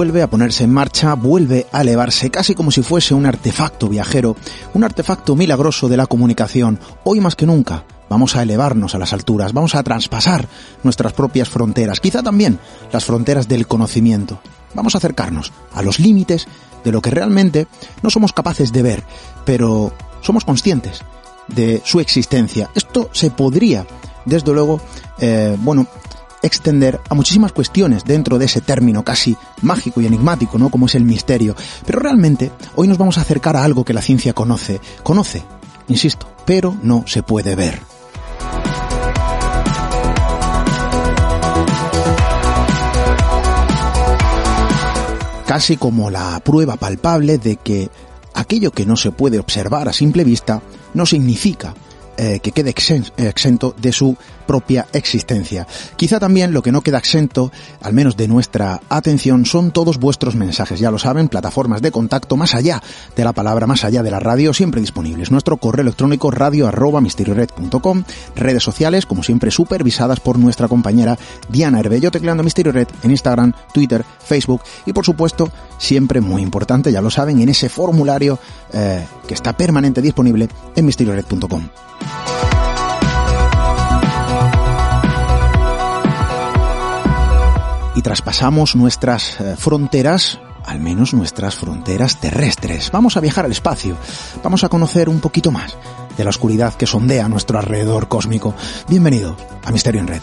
vuelve a ponerse en marcha, vuelve a elevarse casi como si fuese un artefacto viajero, un artefacto milagroso de la comunicación. Hoy más que nunca vamos a elevarnos a las alturas, vamos a traspasar nuestras propias fronteras, quizá también las fronteras del conocimiento. Vamos a acercarnos a los límites de lo que realmente no somos capaces de ver, pero somos conscientes de su existencia. Esto se podría, desde luego, eh, bueno, extender a muchísimas cuestiones dentro de ese término casi mágico y enigmático, ¿no? Como es el misterio. Pero realmente hoy nos vamos a acercar a algo que la ciencia conoce, conoce, insisto, pero no se puede ver. Casi como la prueba palpable de que aquello que no se puede observar a simple vista no significa eh, que quede exento de su propia existencia. Quizá también lo que no queda exento, al menos de nuestra atención, son todos vuestros mensajes. Ya lo saben, plataformas de contacto más allá de la palabra, más allá de la radio, siempre disponibles. Nuestro correo electrónico radio redes sociales, como siempre, supervisadas por nuestra compañera Diana Herbello, tecleando Misterio Red en Instagram, Twitter, Facebook y por supuesto, siempre muy importante, ya lo saben, en ese formulario eh, que está permanente disponible en misteriored.com. Y traspasamos nuestras eh, fronteras, al menos nuestras fronteras terrestres. Vamos a viajar al espacio, vamos a conocer un poquito más de la oscuridad que sondea nuestro alrededor cósmico. Bienvenido a Misterio en Red.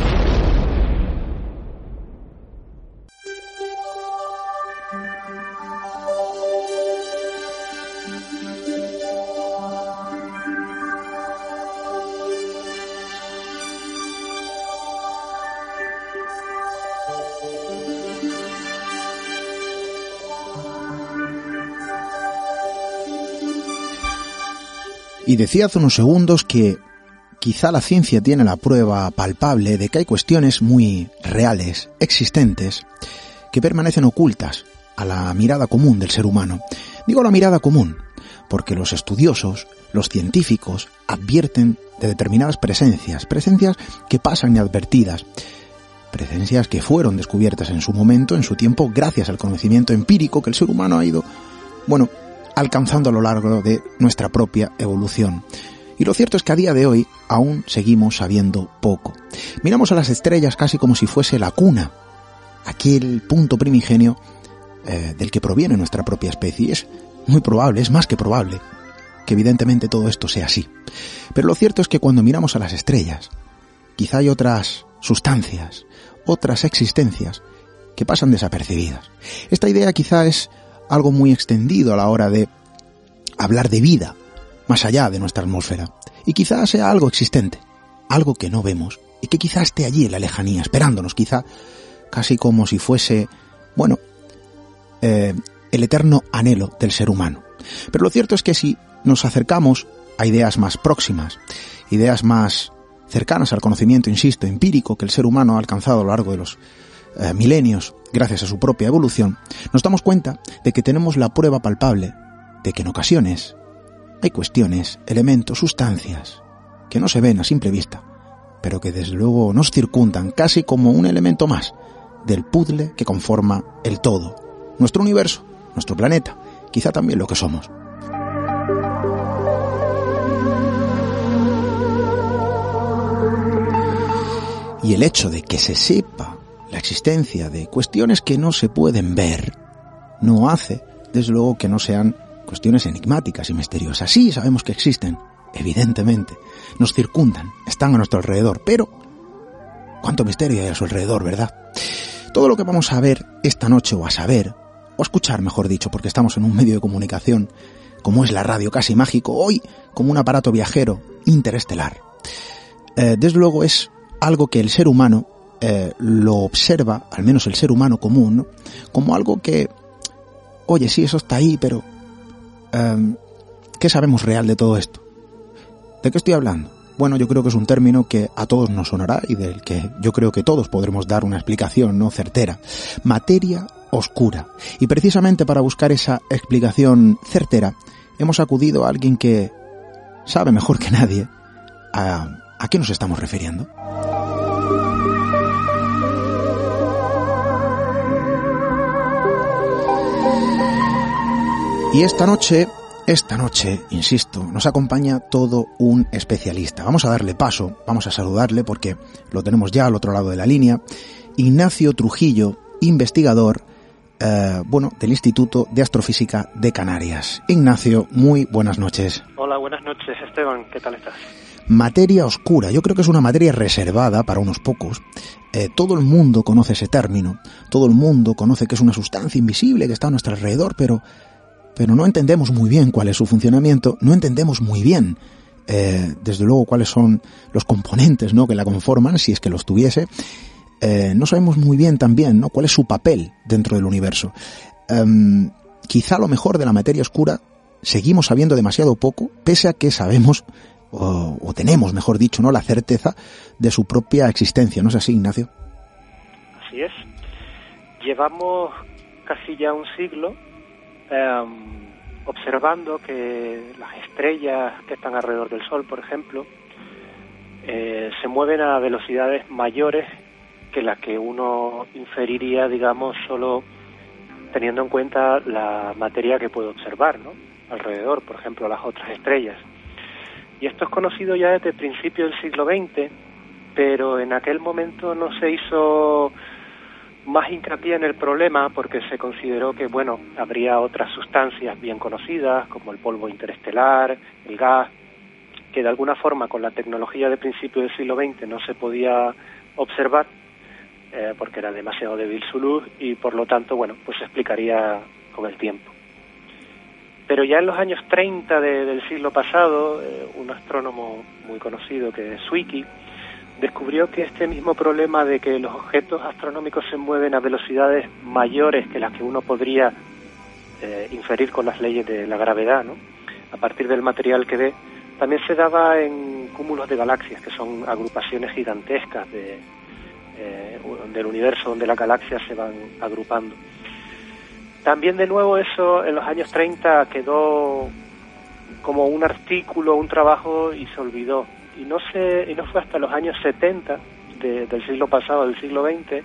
Y decía hace unos segundos que quizá la ciencia tiene la prueba palpable de que hay cuestiones muy reales, existentes, que permanecen ocultas a la mirada común del ser humano. Digo la mirada común, porque los estudiosos, los científicos, advierten de determinadas presencias, presencias que pasan inadvertidas, presencias que fueron descubiertas en su momento, en su tiempo, gracias al conocimiento empírico que el ser humano ha ido, bueno, alcanzando a lo largo de nuestra propia evolución. Y lo cierto es que a día de hoy aún seguimos sabiendo poco. Miramos a las estrellas casi como si fuese la cuna, aquel punto primigenio eh, del que proviene nuestra propia especie. Es muy probable, es más que probable, que evidentemente todo esto sea así. Pero lo cierto es que cuando miramos a las estrellas, quizá hay otras sustancias, otras existencias que pasan desapercibidas. Esta idea quizá es algo muy extendido a la hora de hablar de vida más allá de nuestra atmósfera. Y quizás sea algo existente, algo que no vemos y que quizá esté allí en la lejanía, esperándonos, quizá casi como si fuese, bueno, eh, el eterno anhelo del ser humano. Pero lo cierto es que si nos acercamos a ideas más próximas, ideas más cercanas al conocimiento, insisto, empírico que el ser humano ha alcanzado a lo largo de los eh, milenios, gracias a su propia evolución, nos damos cuenta de que tenemos la prueba palpable de que en ocasiones hay cuestiones, elementos, sustancias que no se ven a simple vista, pero que desde luego nos circundan casi como un elemento más del puzzle que conforma el todo, nuestro universo, nuestro planeta, quizá también lo que somos. Y el hecho de que se sepa la existencia de cuestiones que no se pueden ver no hace, desde luego, que no sean cuestiones enigmáticas y misteriosas. Sí, sabemos que existen, evidentemente, nos circundan, están a nuestro alrededor, pero cuánto misterio hay a su alrededor, ¿verdad? Todo lo que vamos a ver esta noche o a saber, o escuchar, mejor dicho, porque estamos en un medio de comunicación, como es la radio casi mágico, hoy como un aparato viajero interestelar. Eh, desde luego es algo que el ser humano eh, lo observa, al menos el ser humano común, como algo que, oye, sí, eso está ahí, pero em, ¿Qué sabemos real de todo esto? ¿De qué estoy hablando? Bueno, yo creo que es un término que a todos nos sonará y del que yo creo que todos podremos dar una explicación no certera. Materia oscura. Y precisamente para buscar esa explicación certera, hemos acudido a alguien que sabe mejor que nadie a, a qué nos estamos refiriendo. Y esta noche, esta noche, insisto, nos acompaña todo un especialista. Vamos a darle paso, vamos a saludarle porque lo tenemos ya al otro lado de la línea. Ignacio Trujillo, investigador, eh, bueno, del Instituto de Astrofísica de Canarias. Ignacio, muy buenas noches. Hola, buenas noches, Esteban. ¿Qué tal estás? Materia oscura, yo creo que es una materia reservada para unos pocos. Eh, todo el mundo conoce ese término, todo el mundo conoce que es una sustancia invisible que está a nuestro alrededor, pero pero no entendemos muy bien cuál es su funcionamiento, no entendemos muy bien, eh, desde luego, cuáles son los componentes ¿no? que la conforman, si es que los tuviese. Eh, no sabemos muy bien también ¿no? cuál es su papel dentro del universo. Em, quizá lo mejor de la materia oscura seguimos sabiendo demasiado poco, pese a que sabemos, o, o tenemos, mejor dicho, no la certeza de su propia existencia. ¿No es así, Ignacio? Así es. Llevamos casi ya un siglo Em, observando que las estrellas que están alrededor del Sol, por ejemplo, eh, se mueven a velocidades mayores que las que uno inferiría, digamos, solo teniendo en cuenta la materia que puede observar, ¿no? Alrededor, por ejemplo, las otras estrellas. Y esto es conocido ya desde el principio del siglo XX, pero en aquel momento no se hizo más hincapié en el problema porque se consideró que, bueno, habría otras sustancias bien conocidas, como el polvo interestelar, el gas, que de alguna forma con la tecnología de principio del siglo XX no se podía observar eh, porque era demasiado débil su luz y por lo tanto, bueno, pues se explicaría con el tiempo. Pero ya en los años 30 del siglo pasado, eh, un astrónomo muy conocido que es Zwicky, descubrió que este mismo problema de que los objetos astronómicos se mueven a velocidades mayores que las que uno podría eh, inferir con las leyes de la gravedad, ¿no? a partir del material que ve, también se daba en cúmulos de galaxias, que son agrupaciones gigantescas eh, del universo donde las galaxias se van agrupando. También de nuevo eso en los años 30 quedó como un artículo, un trabajo y se olvidó y no se y no fue hasta los años 70 del siglo pasado, del siglo XX,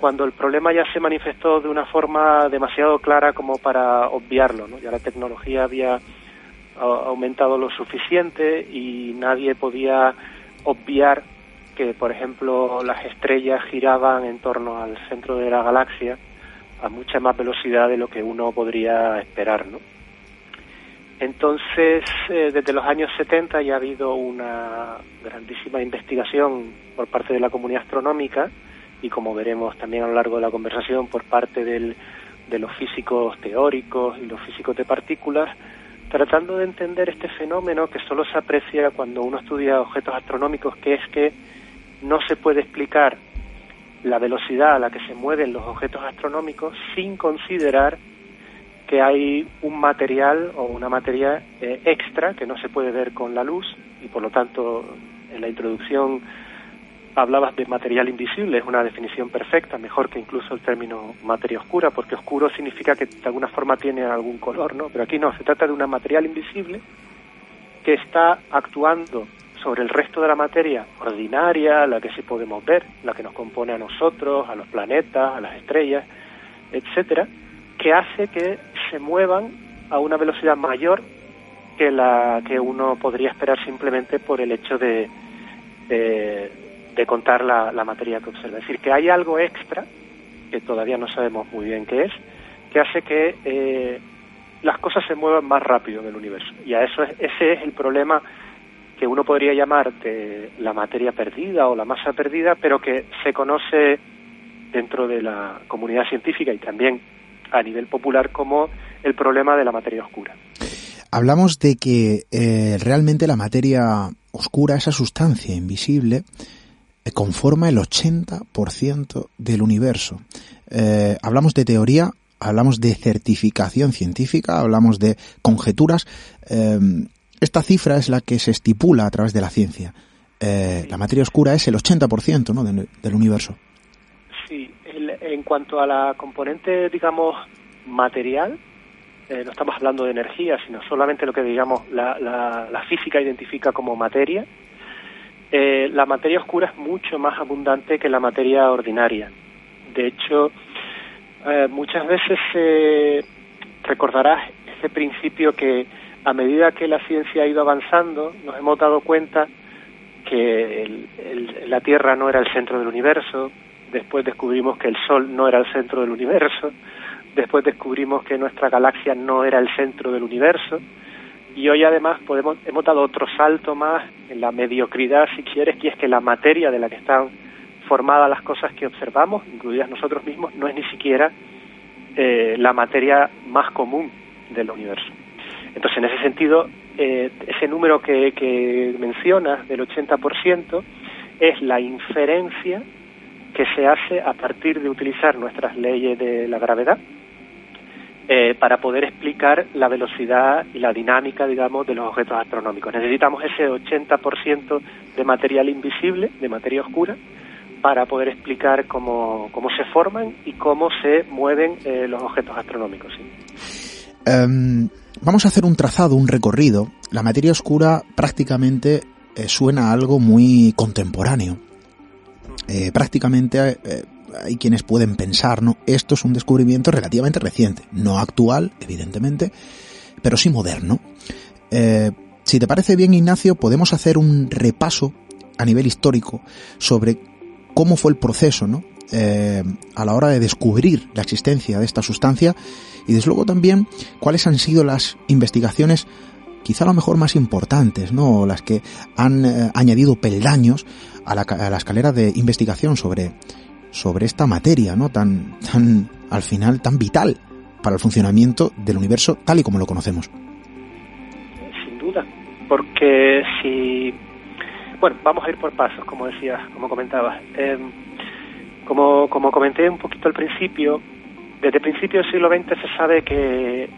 cuando el problema ya se manifestó de una forma demasiado clara como para obviarlo, ¿no? Ya la tecnología había aumentado lo suficiente y nadie podía obviar que, por ejemplo, las estrellas giraban en torno al centro de la galaxia a mucha más velocidad de lo que uno podría esperar, ¿no? Entonces, eh, desde los años 70 ya ha habido una grandísima investigación por parte de la comunidad astronómica y como veremos también a lo largo de la conversación por parte del, de los físicos teóricos y los físicos de partículas, tratando de entender este fenómeno que solo se aprecia cuando uno estudia objetos astronómicos, que es que no se puede explicar la velocidad a la que se mueven los objetos astronómicos sin considerar que hay un material o una materia eh, extra que no se puede ver con la luz y por lo tanto en la introducción hablabas de material invisible, es una definición perfecta, mejor que incluso el término materia oscura, porque oscuro significa que de alguna forma tiene algún color, ¿no? Pero aquí no, se trata de un material invisible que está actuando sobre el resto de la materia ordinaria, la que sí podemos ver, la que nos compone a nosotros, a los planetas, a las estrellas, etcétera, que hace que se muevan a una velocidad mayor que la que uno podría esperar simplemente por el hecho de, de, contar la, materia que observa. Es decir, que hay algo extra, que todavía no sabemos muy bien qué es, que hace que eh, las cosas se muevan más rápido en el universo. Y a eso ese es el problema que uno podría llamar de la materia perdida o la masa perdida, pero que se conoce dentro de la comunidad científica y también a nivel popular como el problema de la materia oscura. Hablamos de que eh, realmente la materia oscura, esa sustancia invisible, eh, conforma el 80% del universo. Eh, hablamos de teoría, hablamos de certificación científica, hablamos de conjeturas. Esta cifra es la que se estipula a través de la ciencia. La materia oscura es el 80% ¿no? del universo. En cuanto a la componente, digamos, material, eh, no estamos hablando de energía, sino solamente lo que, digamos, la, la, física identifica como materia. Eh, la materia oscura es mucho más abundante que la materia ordinaria. De hecho, eh, muchas veces recordarás ese principio que a medida que la ciencia ha ido avanzando, nos hemos dado cuenta que la Tierra no era el centro del universo, después descubrimos que el Sol no era el centro del universo, después descubrimos que nuestra galaxia no era el centro del universo, y hoy además podemos, hemos dado otro salto más en la mediocridad, si quieres, que es que la materia de la que están formadas las cosas que observamos, incluidas nosotros mismos, no es ni siquiera eh, la materia más común del universo. Entonces, en ese sentido, eh, ese número que, que mencionas del 80% es la inferencia que se hace a partir de utilizar nuestras leyes de la gravedad eh, para poder explicar la velocidad y la dinámica, digamos, de los objetos astronómicos. Necesitamos ese 80% de material invisible, de materia oscura, para poder explicar cómo, cómo se forman y cómo se mueven eh, los objetos astronómicos. Em, vamos a hacer un trazado, un recorrido. La materia oscura prácticamente eh, suena a algo muy contemporáneo. Eh, prácticamente eh, hay quienes pueden pensar, ¿no? Esto es un descubrimiento relativamente reciente, no actual, evidentemente, pero sí moderno. si te parece bien, Ignacio, podemos hacer un repaso a nivel histórico sobre cómo fue el proceso, ¿no? a la hora de descubrir la existencia de esta sustancia y desde luego también cuáles han sido las investigaciones quizá a lo mejor más importantes, ¿no? Las que han eh, añadido peldaños a la, a la, escalera de investigación sobre, sobre esta materia, ¿no? Tan, tan, al final, tan vital para el funcionamiento del universo tal y como lo conocemos. Sin duda, porque si, bueno, vamos a ir por pasos, como decías, como comentabas. Eh, como, como comenté un poquito al principio, desde principios del siglo XX se sabe que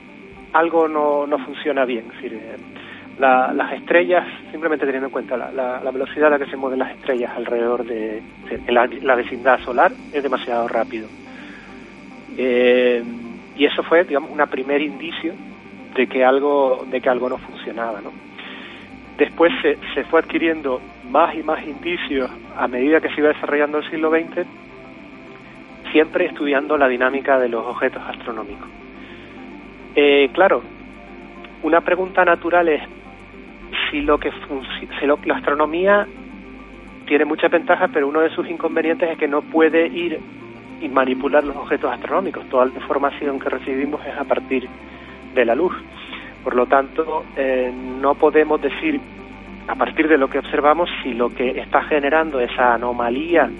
algo no, no funciona bien. Eh, las estrellas, simplemente teniendo en cuenta la, velocidad a la que se mueven las estrellas alrededor de, la, vecindad solar, es demasiado rápido. Eh, y eso fue, digamos, un primer indicio de que algo, de que algo no funcionaba, ¿no? Después se, se fue adquiriendo más y más indicios a medida que se iba desarrollando el siglo XX siempre estudiando la dinámica de los objetos astronómicos. Eh, claro, una pregunta natural es si lo que si lo, la astronomía tiene muchas ventajas, pero uno de sus inconvenientes es que no puede ir y manipular los objetos astronómicos. Toda la información que recibimos es a partir de la luz. Por lo tanto, eh, no podemos decir a partir de lo que observamos si lo que está generando esa anomalía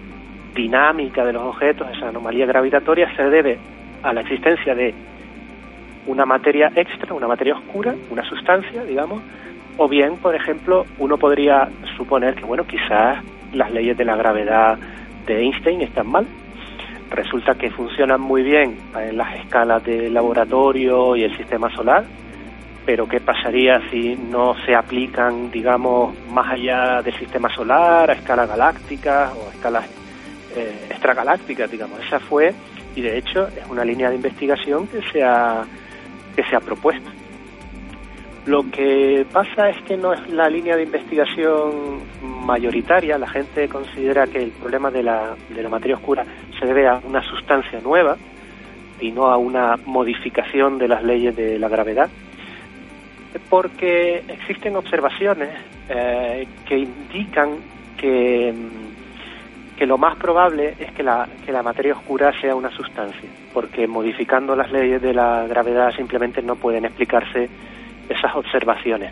dinámica de los objetos, esa anomalía gravitatoria, se debe a la existencia de una materia extra, una materia oscura, una sustancia, digamos, o bien, por ejemplo, uno podría suponer que, bueno, quizás las leyes de la gravedad de Einstein están mal. Resulta que funcionan muy bien en las escalas de laboratorio y el sistema solar, pero ¿qué pasaría si no se aplican, digamos, más allá del sistema solar, a escalas galácticas o a escalas eh, extragaláctica, digamos. Esa fue, y de hecho es una línea de investigación que se ha, que se ha propuesto. Lo que pasa es que no es la línea de investigación mayoritaria. La gente considera que el problema de la, de la materia oscura se debe a una sustancia nueva y no a una modificación de las leyes de la gravedad. Porque existen observaciones eh, que indican que que lo más probable es que la, que la materia oscura sea una sustancia, porque modificando las leyes de la gravedad simplemente no pueden explicarse esas observaciones.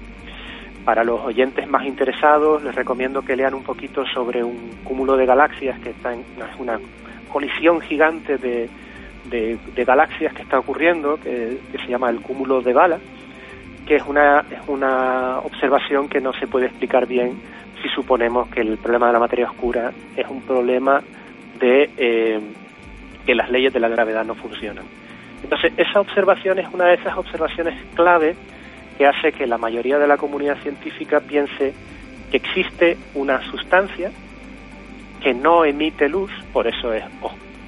Para los oyentes más interesados les recomiendo que lean un poquito sobre un cúmulo de galaxias que está en una colisión gigante de, de, galaxias que está ocurriendo, que, se llama el cúmulo de Bala, que es una, es una observación que no se puede explicar bien si suponemos que el problema de la materia oscura es un problema de eh, que las leyes de la gravedad no funcionan. Entonces, esa observación es una de esas observaciones clave que hace que la mayoría de la comunidad científica piense que existe una sustancia que no emite luz, por eso es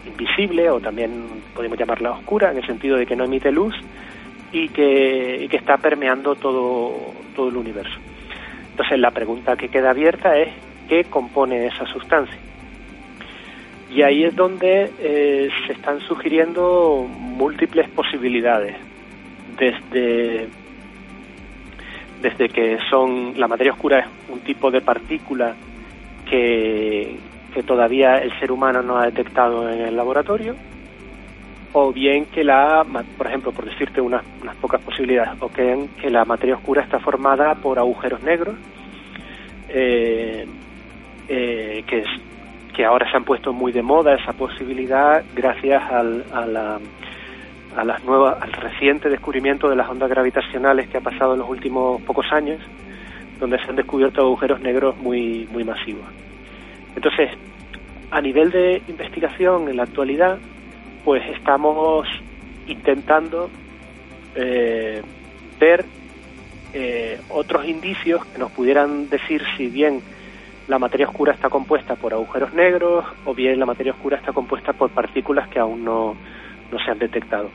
invisible o también podemos llamarla oscura, en el sentido de que no emite luz y que, que está permeando todo, todo el universo. Entonces la pregunta que queda abierta es ¿qué compone esa sustancia? Y ahí es donde eh, se están sugiriendo múltiples posibilidades, desde, desde que son la materia oscura es un tipo de partícula que, que todavía el ser humano no ha detectado en el laboratorio, o bien que la, por ejemplo, por decirte unas, unas pocas posibilidades, o que, la materia oscura está formada por agujeros negros, eh, eh, que, es, que ahora se han puesto muy de moda esa posibilidad gracias al, a, la, a las nuevas, al reciente descubrimiento de las ondas gravitacionales que ha pasado en los últimos pocos años, donde se han descubierto agujeros negros muy, muy masivos. Entonces, a nivel de investigación en la actualidad, pues estamos intentando eh, ver eh, otros indicios que nos pudieran decir si bien la materia oscura está compuesta por agujeros negros o bien la materia oscura está compuesta por partículas que aún no, no se han detectado.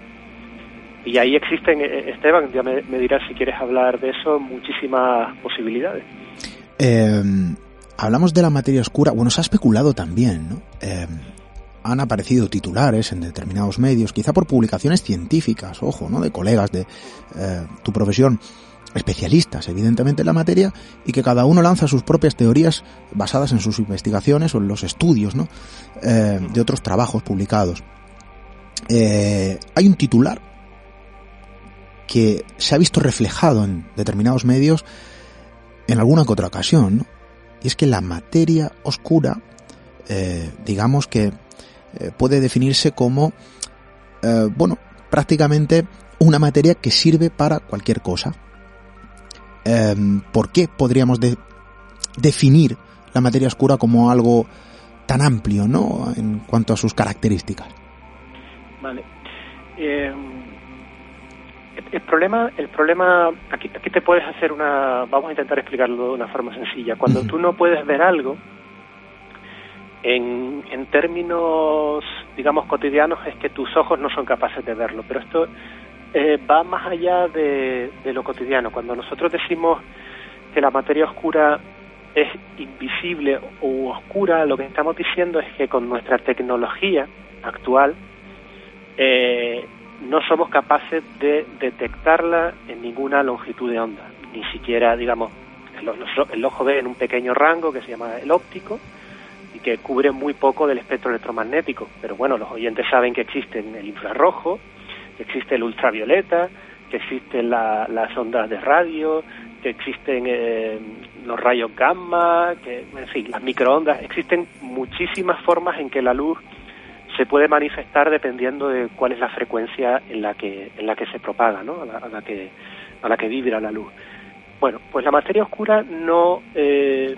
Y ahí existen, eh, Esteban, ya me, dirás si quieres hablar de eso, muchísimas posibilidades. hablamos de la materia oscura, bueno, se ha especulado también, ¿no? Han aparecido titulares en determinados medios, quizá por publicaciones científicas, ojo, ¿no? De colegas de eh, tu profesión, especialistas, evidentemente, en la materia, y que cada uno lanza sus propias teorías basadas en sus investigaciones o en los estudios, ¿no? Eh, de otros trabajos publicados. Eh, hay un titular que se ha visto reflejado en determinados medios en alguna que otra ocasión, ¿no? Y es que la materia oscura, digamos que eh, puede definirse como, eh, bueno, prácticamente una materia que sirve para cualquier cosa. Em, ¿Por qué podríamos definir la materia oscura como algo tan amplio, ¿no? En cuanto a sus características. Vale. Em, el problema, el problema, aquí, aquí te puedes hacer una, vamos a intentar explicarlo de una forma sencilla. Cuando tú no puedes ver algo, en, términos, digamos, cotidianos es que tus ojos no son capaces de verlo, pero esto eh, va más allá de, de lo cotidiano. Cuando nosotros decimos que la materia oscura es invisible o oscura, lo que estamos diciendo es que con nuestra tecnología actual eh, no somos capaces de detectarla en ninguna longitud de onda, ni siquiera, digamos, el, el ojo ve en un pequeño rango que se llama el óptico, y que cubre muy poco del espectro electromagnético. Pero bueno, los oyentes saben que existen el infrarrojo, que existe el ultravioleta, que existen las ondas de radio, que existen eh, los rayos gamma, que, en fin, las microondas. Existen muchísimas formas en que la luz se puede manifestar dependiendo de cuál es la frecuencia en la que en la que se propaga, ¿no? a, la, que a la que vibra la luz. Bueno, pues la materia oscura no eh,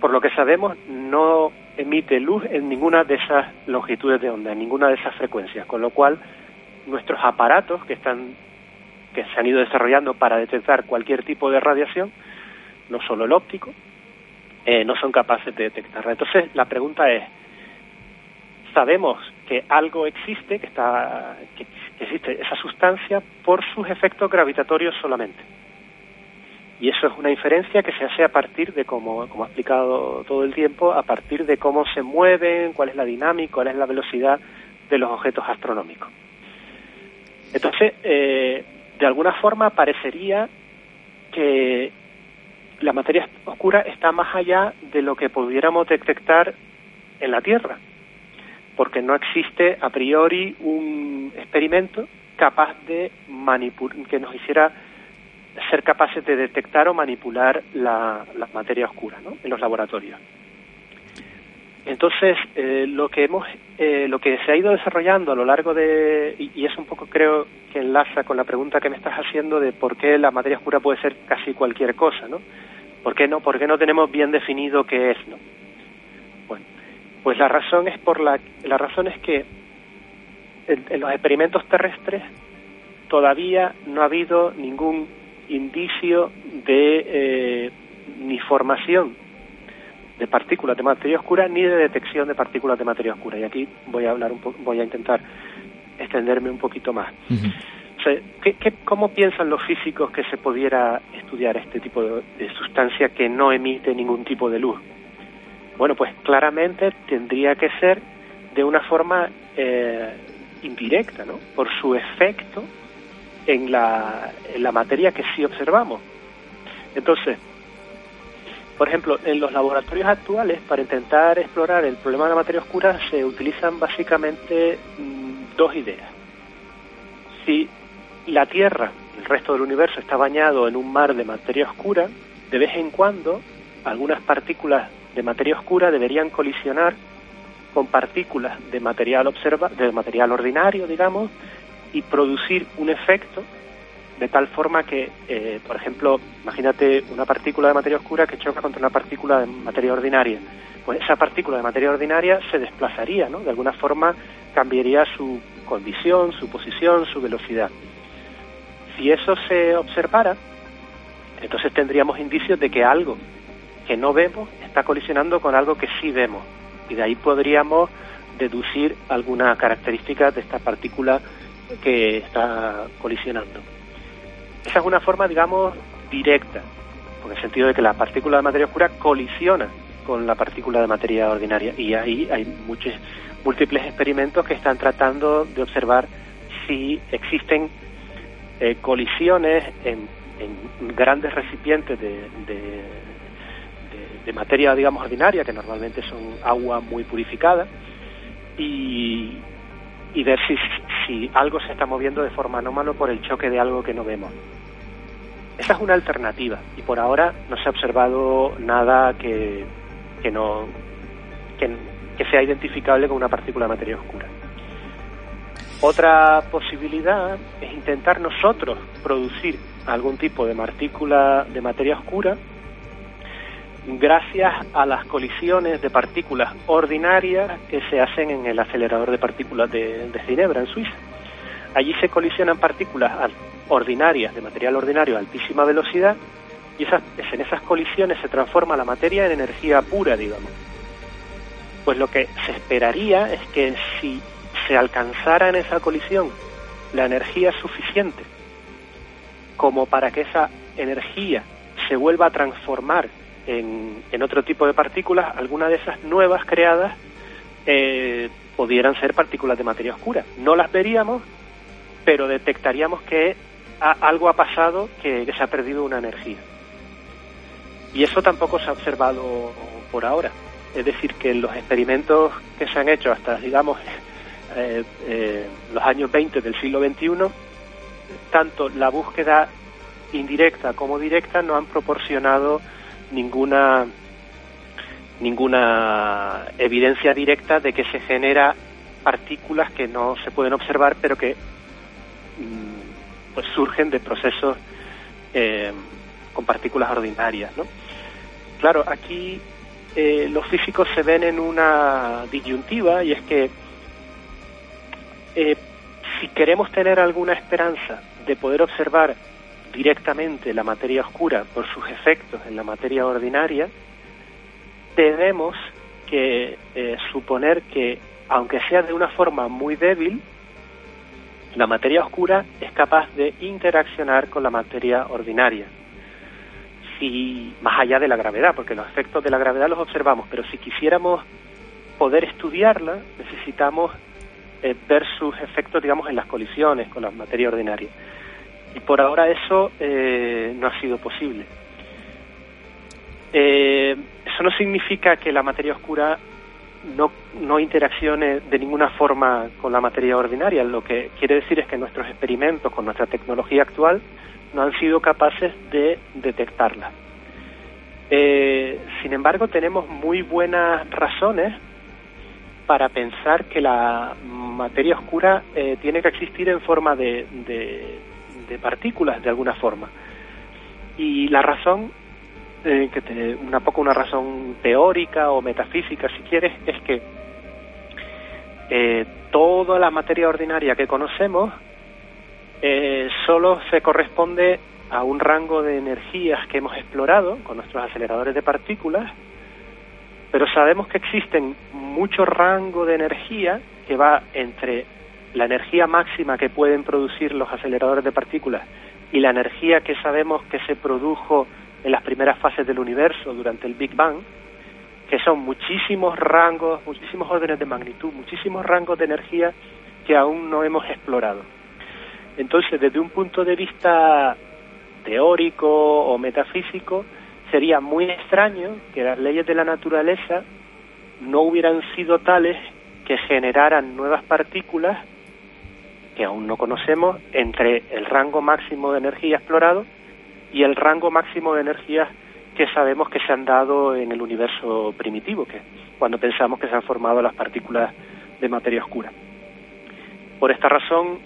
por lo que sabemos, no emite luz en ninguna de esas longitudes de onda, en ninguna de esas frecuencias, con lo cual nuestros aparatos que están que se han ido desarrollando para detectar cualquier tipo de radiación, no solo el óptico, eh, no son capaces de detectarla. Entonces, la pregunta es, sabemos que algo existe, que está que existe esa sustancia por sus efectos gravitatorios solamente y eso es una inferencia que se hace a partir de, como, como ha explicado todo el tiempo, a partir de cómo se mueven, cuál es la dinámica, cuál es la velocidad de los objetos astronómicos. Entonces, eh, de alguna forma parecería que la materia oscura está más allá de lo que pudiéramos detectar en la Tierra, porque no existe a priori un experimento capaz de manipular, que nos hiciera ser capaces de detectar o manipular la, materia oscura ¿no? en los laboratorios. Entonces, eh, lo que hemos, eh, lo que se ha ido desarrollando a lo largo de, y, es un poco creo que enlaza con la pregunta que me estás haciendo de por qué la materia oscura puede ser casi cualquier cosa, ¿no? ¿Por qué no, por qué no tenemos bien definido qué es, no? Bueno, pues la razón es por la, la razón es que en, los experimentos terrestres todavía no ha habido ningún indicio de eh, ni formación de partículas de materia oscura ni de detección de partículas de materia oscura. Y aquí voy a hablar un voy a intentar extenderme un poquito más. ¿qué, cómo piensan los físicos que se pudiera estudiar este tipo de, sustancia que no emite ningún tipo de luz? Bueno, pues claramente tendría que ser de una forma eh, indirecta, ¿no? Por su efecto en la, en la materia que sí observamos. Entonces, por ejemplo, en los laboratorios actuales, para intentar explorar el problema de la materia oscura, se utilizan básicamente mm, dos ideas. Si la Tierra, el resto del universo, está bañado en un mar de materia oscura, de vez en cuando algunas partículas de materia oscura deberían colisionar con partículas de material observa de material ordinario, digamos, y producir un efecto de tal forma que, eh, por ejemplo, imagínate una partícula de materia oscura que choca contra una partícula de materia ordinaria. Pues esa partícula de materia ordinaria se desplazaría, ¿no? De alguna forma cambiaría su condición, su posición, su velocidad. Si eso se observara, entonces tendríamos indicios de que algo que no vemos está colisionando con algo que sí vemos. Y de ahí podríamos deducir alguna característica de esta partícula que está colisionando. Esa es una forma, digamos, directa, en el sentido de que la partícula de materia oscura colisiona con la partícula de materia ordinaria. Y ahí hay muchos, múltiples experimentos que están tratando de observar si existen eh, colisiones en, grandes recipientes de, de, materia, digamos, ordinaria, que normalmente son agua muy purificada, y, y ver si, si algo se está moviendo de forma anómala por el choque de algo que no vemos. Esa es una alternativa y por ahora no se ha observado nada que, que no que, que sea identificable con una partícula de materia oscura. Otra posibilidad es intentar nosotros producir algún tipo de partícula de materia oscura gracias a las colisiones de partículas ordinarias que se hacen en el acelerador de partículas de, Ginebra, en Suiza. Allí se colisionan partículas ordinarias, de material ordinario a altísima velocidad, y esas, en esas colisiones se transforma la materia en energía pura, digamos. Pues lo que se esperaría es que si se alcanzara en esa colisión la energía suficiente como para que esa energía se vuelva a transformar en, otro tipo de partículas, algunas de esas nuevas creadas eh, pudieran ser partículas de materia oscura. No las veríamos, pero detectaríamos que algo ha pasado, que, que se ha perdido una energía. Y eso tampoco se ha observado por ahora. Es decir, que los experimentos que se han hecho hasta, digamos, eh, eh, los años 20 del siglo XXI, tanto la búsqueda indirecta como directa no han proporcionado ninguna ninguna evidencia directa de que se genera partículas que no se pueden observar pero que mm, pues surgen de procesos eh, con partículas ordinarias ¿no? claro aquí eh, los físicos se ven en una disyuntiva y es que eh, si queremos tener alguna esperanza de poder observar directamente la materia oscura por sus efectos en la materia ordinaria, tenemos que eh, suponer que, aunque sea de una forma muy débil, la materia oscura es capaz de interaccionar con la materia ordinaria. Si, más allá de la gravedad, porque los efectos de la gravedad los observamos, pero si quisiéramos poder estudiarla, necesitamos eh, ver sus efectos, digamos, en las colisiones con la materia ordinaria. Y por ahora eso eh, no ha sido posible. Eh, eso no significa que la materia oscura no, no interaccione de ninguna forma con la materia ordinaria. Lo que quiere decir es que nuestros experimentos con nuestra tecnología actual no han sido capaces de detectarla. sin embargo, tenemos muy buenas razones para pensar que la materia oscura eh, tiene que existir en forma de, partículas de alguna forma. Y la razón, eh, que una poco una razón teórica o metafísica si quieres, es que eh, toda la materia ordinaria que conocemos eh, solo se corresponde a un rango de energías que hemos explorado con nuestros aceleradores de partículas, pero sabemos que existen muchos rangos de energía que va entre la energía máxima que pueden producir los aceleradores de partículas y la energía que sabemos que se produjo en las primeras fases del universo durante el Big Bang, que son muchísimos rangos, muchísimos órdenes de magnitud, muchísimos rangos de energía que aún no hemos explorado. Entonces, desde un punto de vista teórico o metafísico, sería muy extraño que las leyes de la naturaleza no hubieran sido tales que generaran nuevas partículas que aún no conocemos entre el rango máximo de energía explorado y el rango máximo de energía que sabemos que se han dado en el universo primitivo, que cuando pensamos que se han formado las partículas de materia oscura. Por esta razón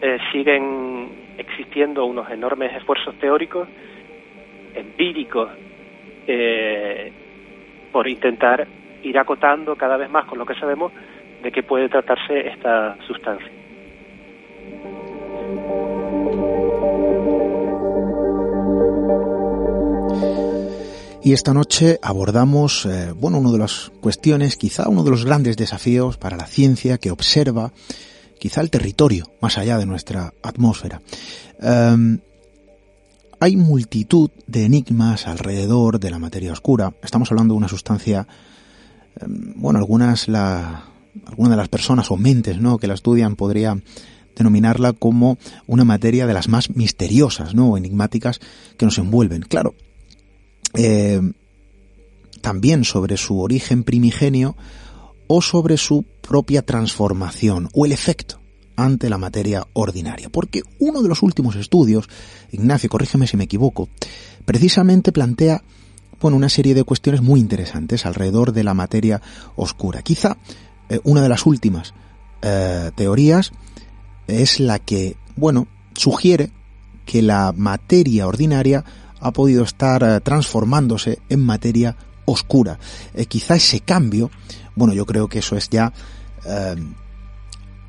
eh, siguen existiendo unos enormes esfuerzos teóricos, empíricos, eh, por intentar ir acotando cada vez más con lo que sabemos de qué puede tratarse esta sustancia. Y esta noche abordamos, eh, bueno, una de las cuestiones, quizá uno de los grandes desafíos para la ciencia que observa quizá el territorio más allá de nuestra atmósfera. Em, hay multitud de enigmas alrededor de la materia oscura. Estamos hablando de una sustancia, em, bueno, algunas la, de las personas o mentes, ¿no? que la estudian podría denominarla como una materia de las más misteriosas, ¿no? enigmáticas que nos envuelven. Claro, eh, también sobre su origen primigenio o sobre su propia transformación o el efecto ante la materia ordinaria. Porque uno de los últimos estudios, Ignacio, corrígeme si me equivoco, precisamente plantea bueno, una serie de cuestiones muy interesantes alrededor de la materia oscura. Quizá eh, una de las últimas eh, teorías es la que, bueno, sugiere que la materia ordinaria ha podido estar eh, transformándose en materia oscura. Eh, quizá ese cambio, bueno, yo creo que eso es ya eh,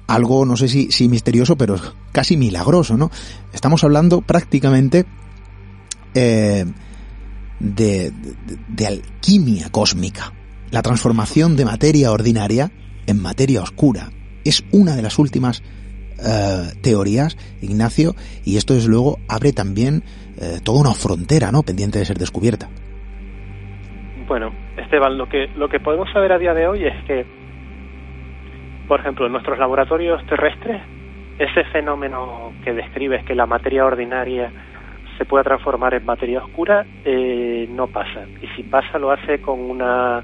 algo, no sé si, si, misterioso, pero casi milagroso, ¿no? Estamos hablando prácticamente de, de, alquimia cósmica. La transformación de materia ordinaria en materia oscura. Es una de las últimas teorías, Ignacio, y esto desde luego abre también eh, toda una frontera, ¿no? Pendiente de ser descubierta. Bueno, Esteban, lo que lo que podemos saber a día de hoy es que, por ejemplo, en nuestros laboratorios terrestres, ese fenómeno que describes que la materia ordinaria se pueda transformar en materia oscura eh, no pasa. Y si pasa, lo hace con una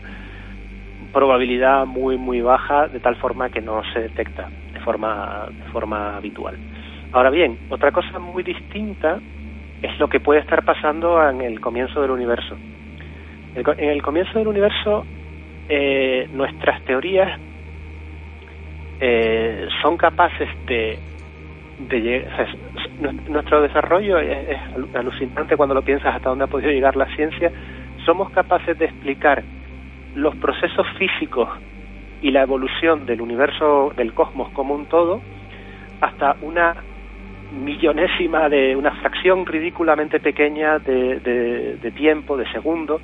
probabilidad muy muy baja, de tal forma que no se detecta de forma de forma habitual. Ahora bien, otra cosa muy distinta es lo que puede estar pasando en el comienzo del universo. En el comienzo del universo, eh, nuestras teorías eh, son capaces de, de nuestro desarrollo es, alucinante cuando lo piensas hasta dónde ha podido llegar la ciencia. Somos capaces de explicar los procesos físicos y la evolución del universo, del cosmos como un todo, hasta una millonésima de una fracción ridículamente pequeña de, de, tiempo, de segundo,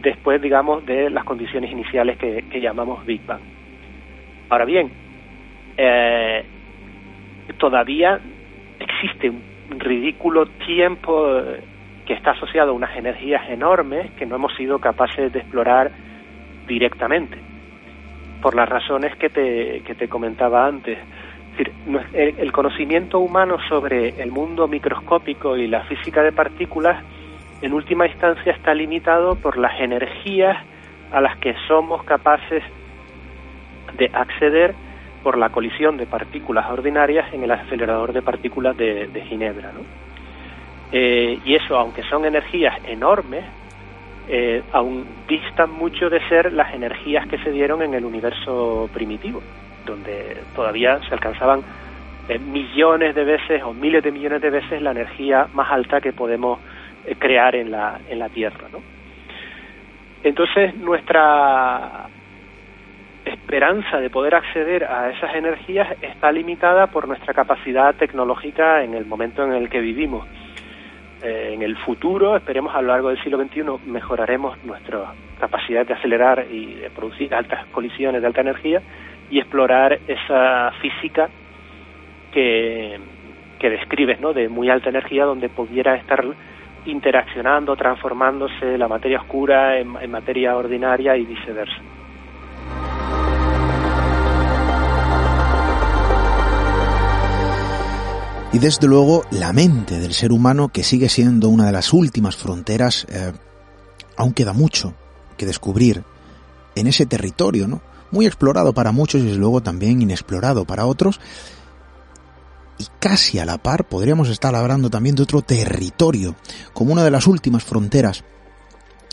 después, digamos, de las condiciones iniciales que, llamamos Big Bang. Ahora bien, eh, todavía existe un ridículo tiempo que está asociado a unas energías enormes que no hemos sido capaces de explorar directamente, por las razones que te, que te comentaba antes el conocimiento humano sobre el mundo microscópico y la física de partículas en última instancia está limitado por las energías a las que somos capaces de acceder por la colisión de partículas ordinarias en el acelerador de partículas de, Ginebra. Eh, y eso, aunque son energías enormes, eh, aún distan mucho de ser las energías que se dieron en el universo primitivo donde todavía se alcanzaban eh, millones de veces o miles de millones de veces la energía más alta que podemos eh, crear en la, en la Tierra. Entonces nuestra esperanza de poder acceder a esas energías está limitada por nuestra capacidad tecnológica en el momento en el que vivimos. Eh, en el futuro, esperemos a lo largo del siglo XXI, mejoraremos nuestra capacidad de acelerar y de producir altas colisiones de alta energía y explorar esa física que, que describes, ¿no? de muy alta energía, donde pudiera estar interaccionando, transformándose la materia oscura en materia ordinaria y viceversa. Y desde luego la mente del ser humano que sigue siendo una de las últimas fronteras, eh, aún queda mucho que descubrir en ese territorio, ¿no? Muy explorado para muchos y luego también inexplorado para otros. Y casi a la par podríamos estar hablando también de otro territorio, como una de las últimas fronteras,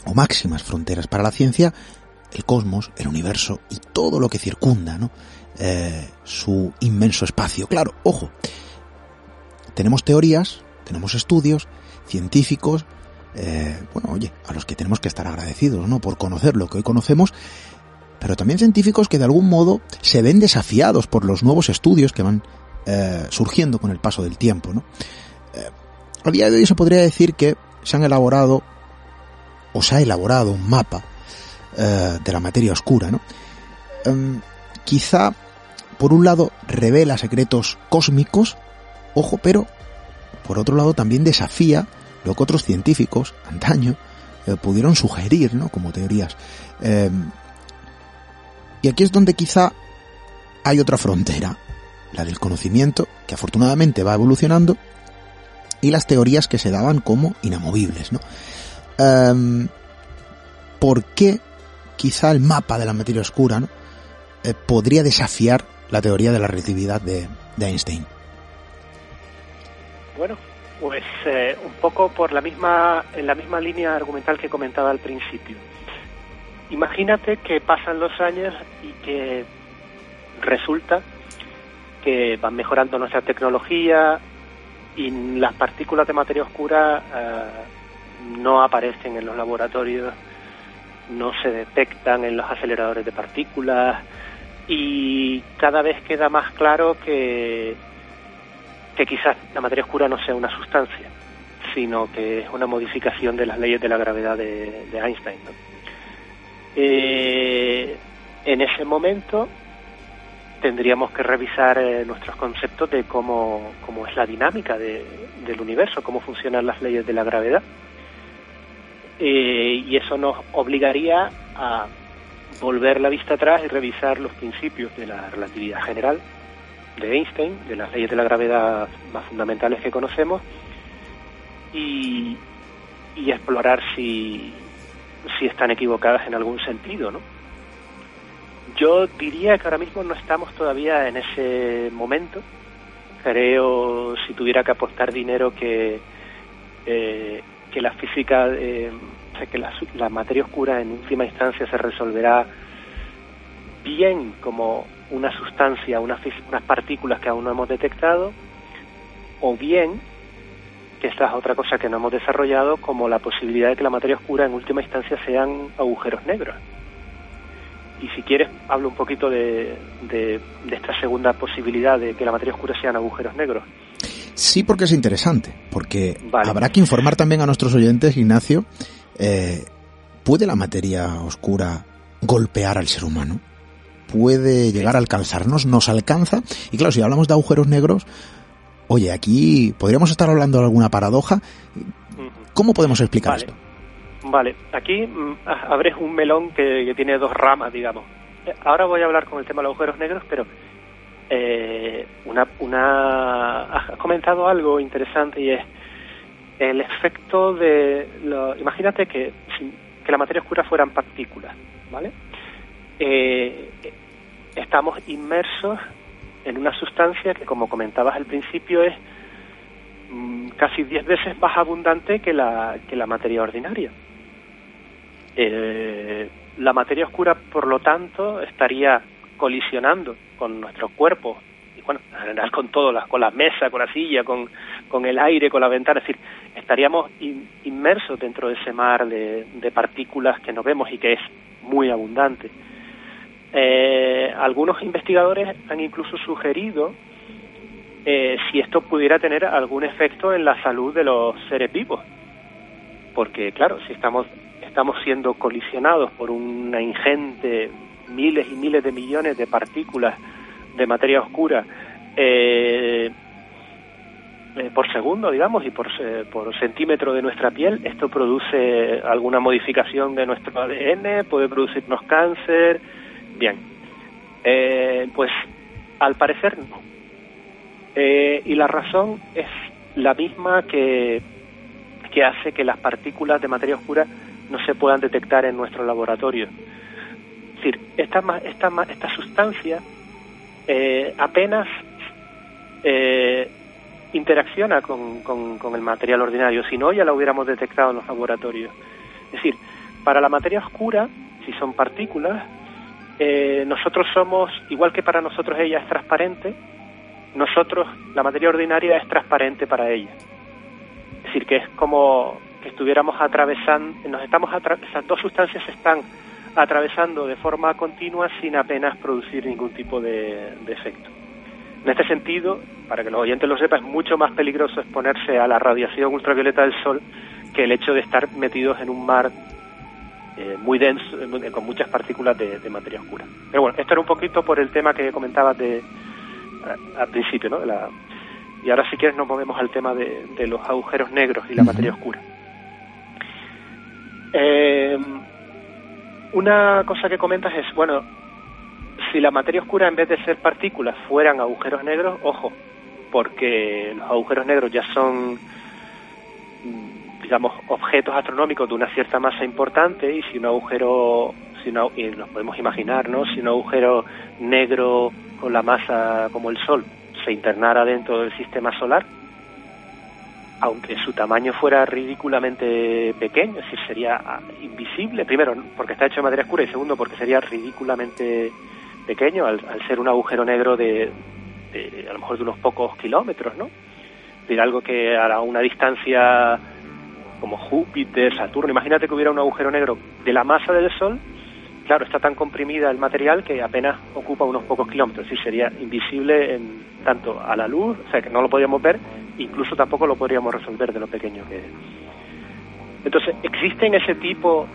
o máximas fronteras para la ciencia, el cosmos, el universo y todo lo que circunda, ¿no? Eh, su inmenso espacio. Claro, ojo, tenemos teorías, tenemos estudios científicos, eh, bueno, oye, a los que tenemos que estar agradecidos, ¿no? Por conocer lo que hoy conocemos, pero también científicos que de algún modo se ven desafiados por los nuevos estudios que van eh, surgiendo con el paso del tiempo, ¿no? Eh, a día de hoy se podría decir que se han elaborado o se ha elaborado un mapa de la materia oscura, ¿no? Em, quizá, por un lado, revela secretos cósmicos Ojo, pero por otro lado también desafía lo que otros científicos antaño eh, pudieron sugerir, ¿no? Como teorías. Em, y aquí es donde quizá hay otra frontera, la del conocimiento, que afortunadamente va evolucionando, y las teorías que se daban como inamovibles, ¿no? Em, ¿Por qué quizá el mapa de la materia oscura eh, podría desafiar la teoría de la relatividad de Einstein? Bueno, pues eh, un poco por la misma, en la misma línea argumental que comentaba al principio. Imagínate que pasan los años y que resulta que van mejorando nuestra tecnología y las partículas de materia oscura eh, no aparecen en los laboratorios, no se detectan en los aceleradores de partículas y cada vez queda más claro que que quizás la materia oscura no sea una sustancia, sino que es una modificación de las leyes de la gravedad de, Einstein. Eh, en ese momento tendríamos que revisar eh, nuestros conceptos de cómo, cómo es la dinámica del universo, cómo funcionan las leyes de la gravedad. Eh, y eso nos obligaría a volver la vista atrás y revisar los principios de la relatividad general de Einstein, de las leyes de la gravedad más fundamentales que conocemos, y, explorar si, si están equivocadas en algún sentido, ¿no? Yo diría que ahora mismo no estamos todavía en ese momento. Creo, si tuviera que apostar dinero, que, eh, que la física, eh, que la, la materia oscura en última instancia se resolverá bien como una sustancia, unas, unas partículas que aún no hemos detectado, o bien, que esta es otra cosa que no hemos desarrollado, como la posibilidad de que la materia oscura en última instancia sean agujeros negros. Y si quieres, hablo un poquito de, de, esta segunda posibilidad de que la materia oscura sean agujeros negros. Sí, porque es interesante, porque habrá que informar también a nuestros oyentes, Ignacio, eh, ¿puede la materia oscura golpear al ser humano? Puede llegar a alcanzarnos, nos alcanza. Y claro, si hablamos de agujeros negros, oye, aquí podríamos estar hablando de alguna paradoja. ¿Cómo podemos explicar esto? Vale, aquí mm, abres un melón que, tiene dos ramas, digamos. Ahora voy a hablar con el tema de los agujeros negros, pero eh, una, una, has comentado algo interesante y es el efecto de... Lo, imagínate que, que la materia oscura fueran partículas, ¿vale? Eh, estamos inmersos en una sustancia que, como comentabas al principio, es mm, casi 10 veces más abundante que la, que la materia ordinaria. Eh, la materia oscura, por lo tanto, estaría colisionando con nuestro cuerpo y bueno, en general con todo, con la mesa, con la silla, con, con el aire, con la ventana, es decir, estaríamos inmersos dentro de ese mar de, de partículas que no vemos y que es muy abundante Eh, algunos investigadores han incluso sugerido eh, si esto pudiera tener algún efecto en la salud de los seres vivos. Porque, claro, si estamos, estamos siendo colisionados por una ingente miles y miles de millones de partículas de materia oscura eh, eh, por segundo, digamos, y por, por centímetro de nuestra piel, esto produce alguna modificación de nuestro ADN, puede producirnos cáncer. Bien, eh, pues al parecer no. y la razón es la misma que, que hace que las partículas de materia oscura no se puedan detectar en nuestro laboratorio. Es decir, esta, esta, esta sustancia eh, apenas eh, interacciona con, con, el material ordinario, si no ya la hubiéramos detectado en los laboratorios. Es decir, para la materia oscura, si son partículas, eh, nosotros somos, igual que para nosotros ella es transparente, nosotros, la materia ordinaria es transparente para ella. Es decir, que es como que estuviéramos atravesando, nos estamos esas dos sustancias están atravesando de forma continua sin apenas producir ningún tipo de, efecto. En este sentido, para que los oyentes lo sepan, es mucho más peligroso exponerse a la radiación ultravioleta del Sol que el hecho de estar metidos en un mar eh, muy denso, eh, con muchas partículas de, materia oscura. Pero bueno, esto era un poquito por el tema que comentabas de, al principio, ¿no? y ahora si quieres nos movemos al tema de, los agujeros negros y la materia oscura. Eh, una cosa que comentas es, bueno, si la materia oscura en vez de ser partículas fueran agujeros negros, ojo, porque los agujeros negros ya son, digamos, objetos astronómicos de una cierta masa importante y si un agujero, si y nos podemos imaginar, ¿no? Si un agujero negro con la masa como el Sol se internara dentro del sistema solar, aunque su tamaño fuera ridículamente pequeño, es sería ah, invisible, primero porque está hecho de materia oscura y segundo porque sería ridículamente pequeño al, ser un agujero negro de, a lo mejor de unos pocos kilómetros, ¿no? De algo que a una distancia como Júpiter, Saturno, imagínate que hubiera un agujero negro de la masa del Sol, claro, está tan comprimida el material que apenas ocupa unos pocos kilómetros, decir, sería invisible en, tanto a la luz, o sea que no lo podríamos ver, incluso tampoco lo podríamos resolver de lo pequeño que es. Entonces, ¿existen ese tipo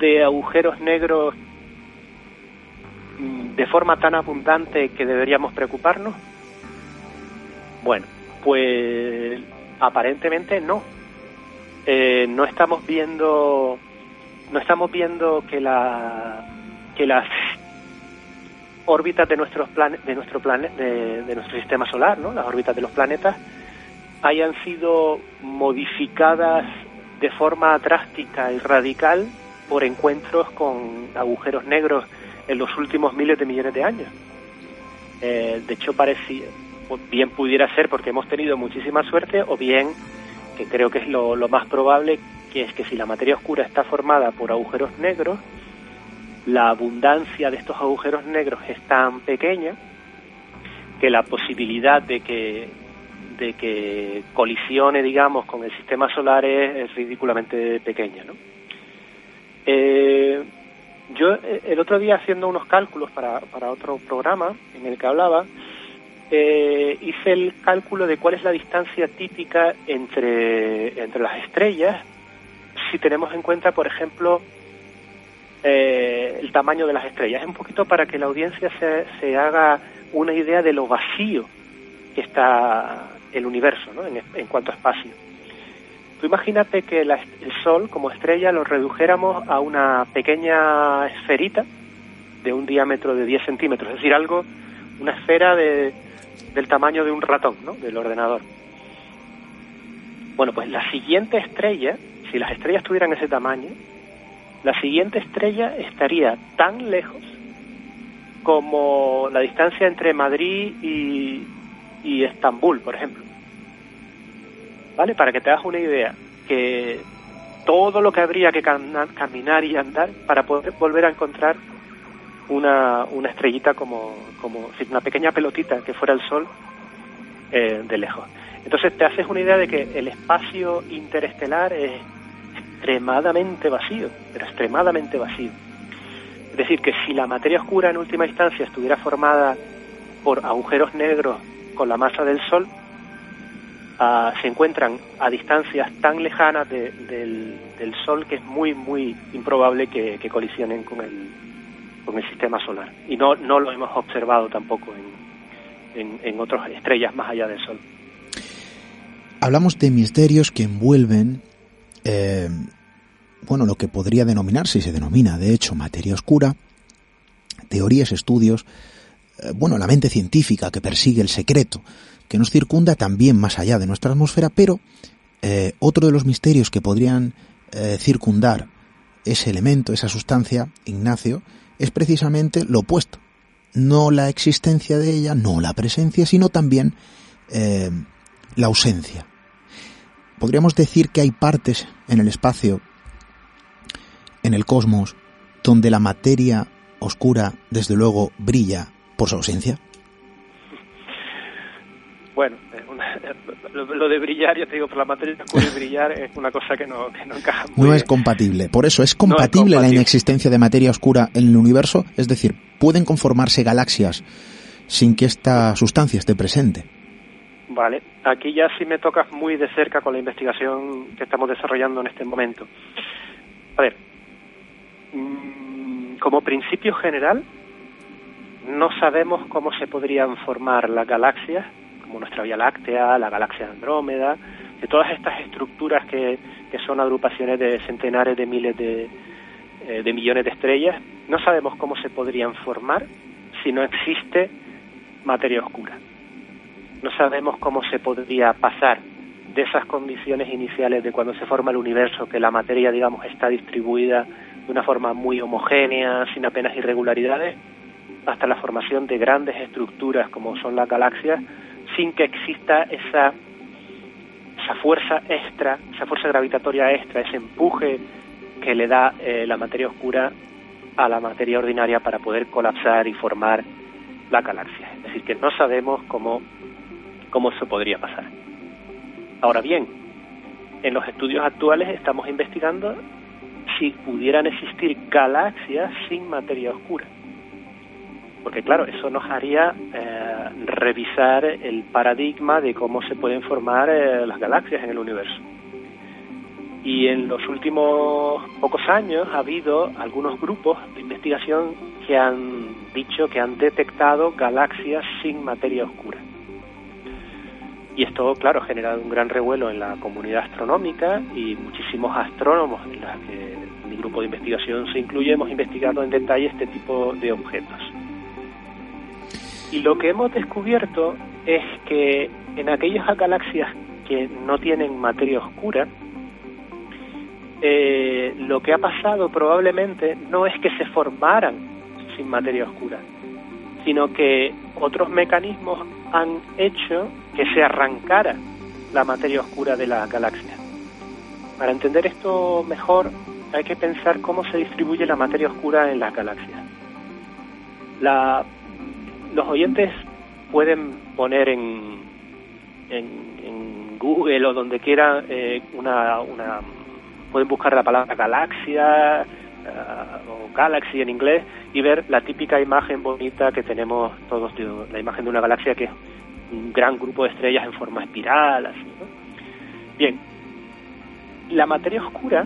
de agujeros negros mm, de forma tan abundante que deberíamos preocuparnos? Bueno, pues aparentemente no. Eh, no estamos viendo no estamos viendo que la que las órbitas de nuestros de nuestro plan de, de, nuestro sistema solar, ¿no? Las órbitas de los planetas hayan sido modificadas de forma drástica y radical por encuentros con agujeros negros en los últimos miles de millones de años. Eh, de hecho, parecía, bien pudiera ser porque hemos tenido muchísima suerte, o bien, que creo que es lo, más probable, que es que si la materia oscura está formada por agujeros negros, la abundancia de estos agujeros negros es tan pequeña que la posibilidad de que de que colisione, digamos, con el sistema solar es, ridículamente pequeña, ¿no? Eh, yo eh, el otro día haciendo unos cálculos para, para otro programa en el que hablaba, eh, hice el cálculo de cuál es la distancia típica entre, entre las estrellas si tenemos en cuenta, por ejemplo, el tamaño de las estrellas. Es un poquito para que la audiencia se, se haga una idea de lo vacío que está el universo ¿no? en, cuanto a espacio. Tú imagínate que el Sol como estrella lo redujéramos a una pequeña esferita de un diámetro de 10 centímetros, es decir, algo, una esfera de, del tamaño de un ratón, ¿no? del ordenador. Bueno, pues la siguiente estrella, si las estrellas tuvieran ese tamaño, la siguiente estrella estaría tan lejos como la distancia entre Madrid y, y Estambul, por ejemplo. ¿Vale? Para que te hagas una idea, que todo lo que habría que caminar y andar para poder volver a encontrar una, una estrellita como, como una pequeña pelotita que fuera el Sol eh, de lejos. Entonces te haces una idea de que el espacio interestelar es extremadamente vacío, pero extremadamente vacío. Es decir, que si la materia oscura en última instancia estuviera formada por agujeros negros con la masa del Sol, ah, se encuentran a distancias tan lejanas del, Sol que es muy, muy improbable que, colisionen con el, con el sistema solar. Y no, no lo hemos observado tampoco en, en, otras estrellas más allá del Sol. Hablamos de misterios que envuelven eh, bueno, lo que podría denominarse, y se denomina de hecho materia oscura, teorías, estudios, eh, bueno, la mente científica que persigue el secreto, que nos circunda también más allá de nuestra atmósfera, pero eh, otro de los misterios que podrían circundar ese elemento, esa sustancia, Ignacio, es precisamente lo opuesto. No la existencia de ella, no la presencia, sino también la ausencia. Podríamos decir que hay partes en el espacio en el cosmos donde la materia oscura, desde luego, brilla por su ausencia? Bueno, lo, de brillar, yo te digo, por la materia oscura y brillar es una cosa que no, que no encaja muy No es compatible. Por eso, ¿es compatible, la inexistencia de materia oscura en el universo? Es decir, ¿pueden conformarse galaxias sin que esta sustancia esté presente? Vale, aquí ya sí me tocas muy de cerca con la investigación que estamos desarrollando en este momento. A ver, Mm, como principio general, no sabemos cómo se podrían formar las galaxias, como nuestra Vía Láctea, la galaxia de Andrómeda, de todas estas estructuras que, son agrupaciones de centenares de miles de, eh, de millones de estrellas, no sabemos cómo se podrían formar si no existe materia oscura. No sabemos cómo se podría pasar de esas condiciones iniciales de cuando se forma el universo, que la materia, digamos, está distribuida de una forma muy homogénea, sin apenas irregularidades, hasta la formación de grandes estructuras como son las galaxias, sin que exista esa, esa fuerza extra, esa fuerza gravitatoria extra, ese empuje que le da eh, la materia oscura a la materia ordinaria para poder colapsar y formar la galaxia. Es decir, que no sabemos cómo, cómo eso podría pasar. Ahora bien, en los estudios actuales estamos investigando si pudieran existir galaxias sin materia oscura. Porque claro, eso nos haría eh, revisar el paradigma de cómo se pueden formar eh, las galaxias en el universo. Y en los últimos pocos años ha habido algunos grupos de investigación que han dicho que han detectado galaxias sin materia oscura. Y esto, claro, ha generado un gran revuelo en la comunidad astronómica y muchísimos astrónomos, en los que mi grupo de investigación se incluye, hemos investigado en detalle este tipo de objetos. Y lo que hemos descubierto es que en aquellas galaxias que no tienen materia oscura, eh, lo que ha pasado probablemente no es que se formaran sin materia oscura, sino que otros mecanismos han hecho que se arrancara la materia oscura de la galaxia. Para entender esto mejor hay que pensar cómo se distribuye la materia oscura en las galaxias. La, los oyentes pueden poner en, en, Google o donde quieran eh, una, una, pueden buscar la palabra galaxia eh, o galaxy en inglés y ver la típica imagen bonita que tenemos todos, la imagen de una galaxia que es un gran grupo de estrellas en forma espiral, así. Bien, la materia oscura,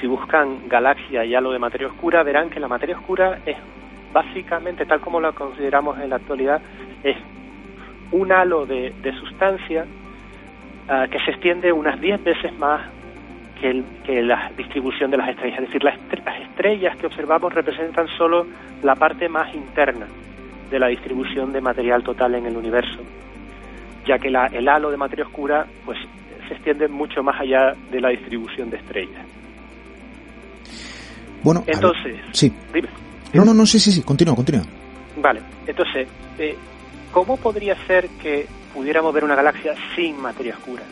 si buscan galaxia y halo de materia oscura, verán que la materia oscura es básicamente, tal como la consideramos en la actualidad, es un halo de, sustancia ah, que se extiende unas 10 veces más que, la distribución de las estrellas. Es decir, las, estrellas que observamos representan solo la parte más interna de la distribución de material total en el universo, ya que el halo de materia oscura pues se extiende mucho más allá de la distribución de estrellas. Bueno, entonces, sí. No, no, no, sí, sí, sí, continúa, continúa. Vale, entonces, eh, ¿cómo podría ser que pudiéramos ver una galaxia sin materia oscura?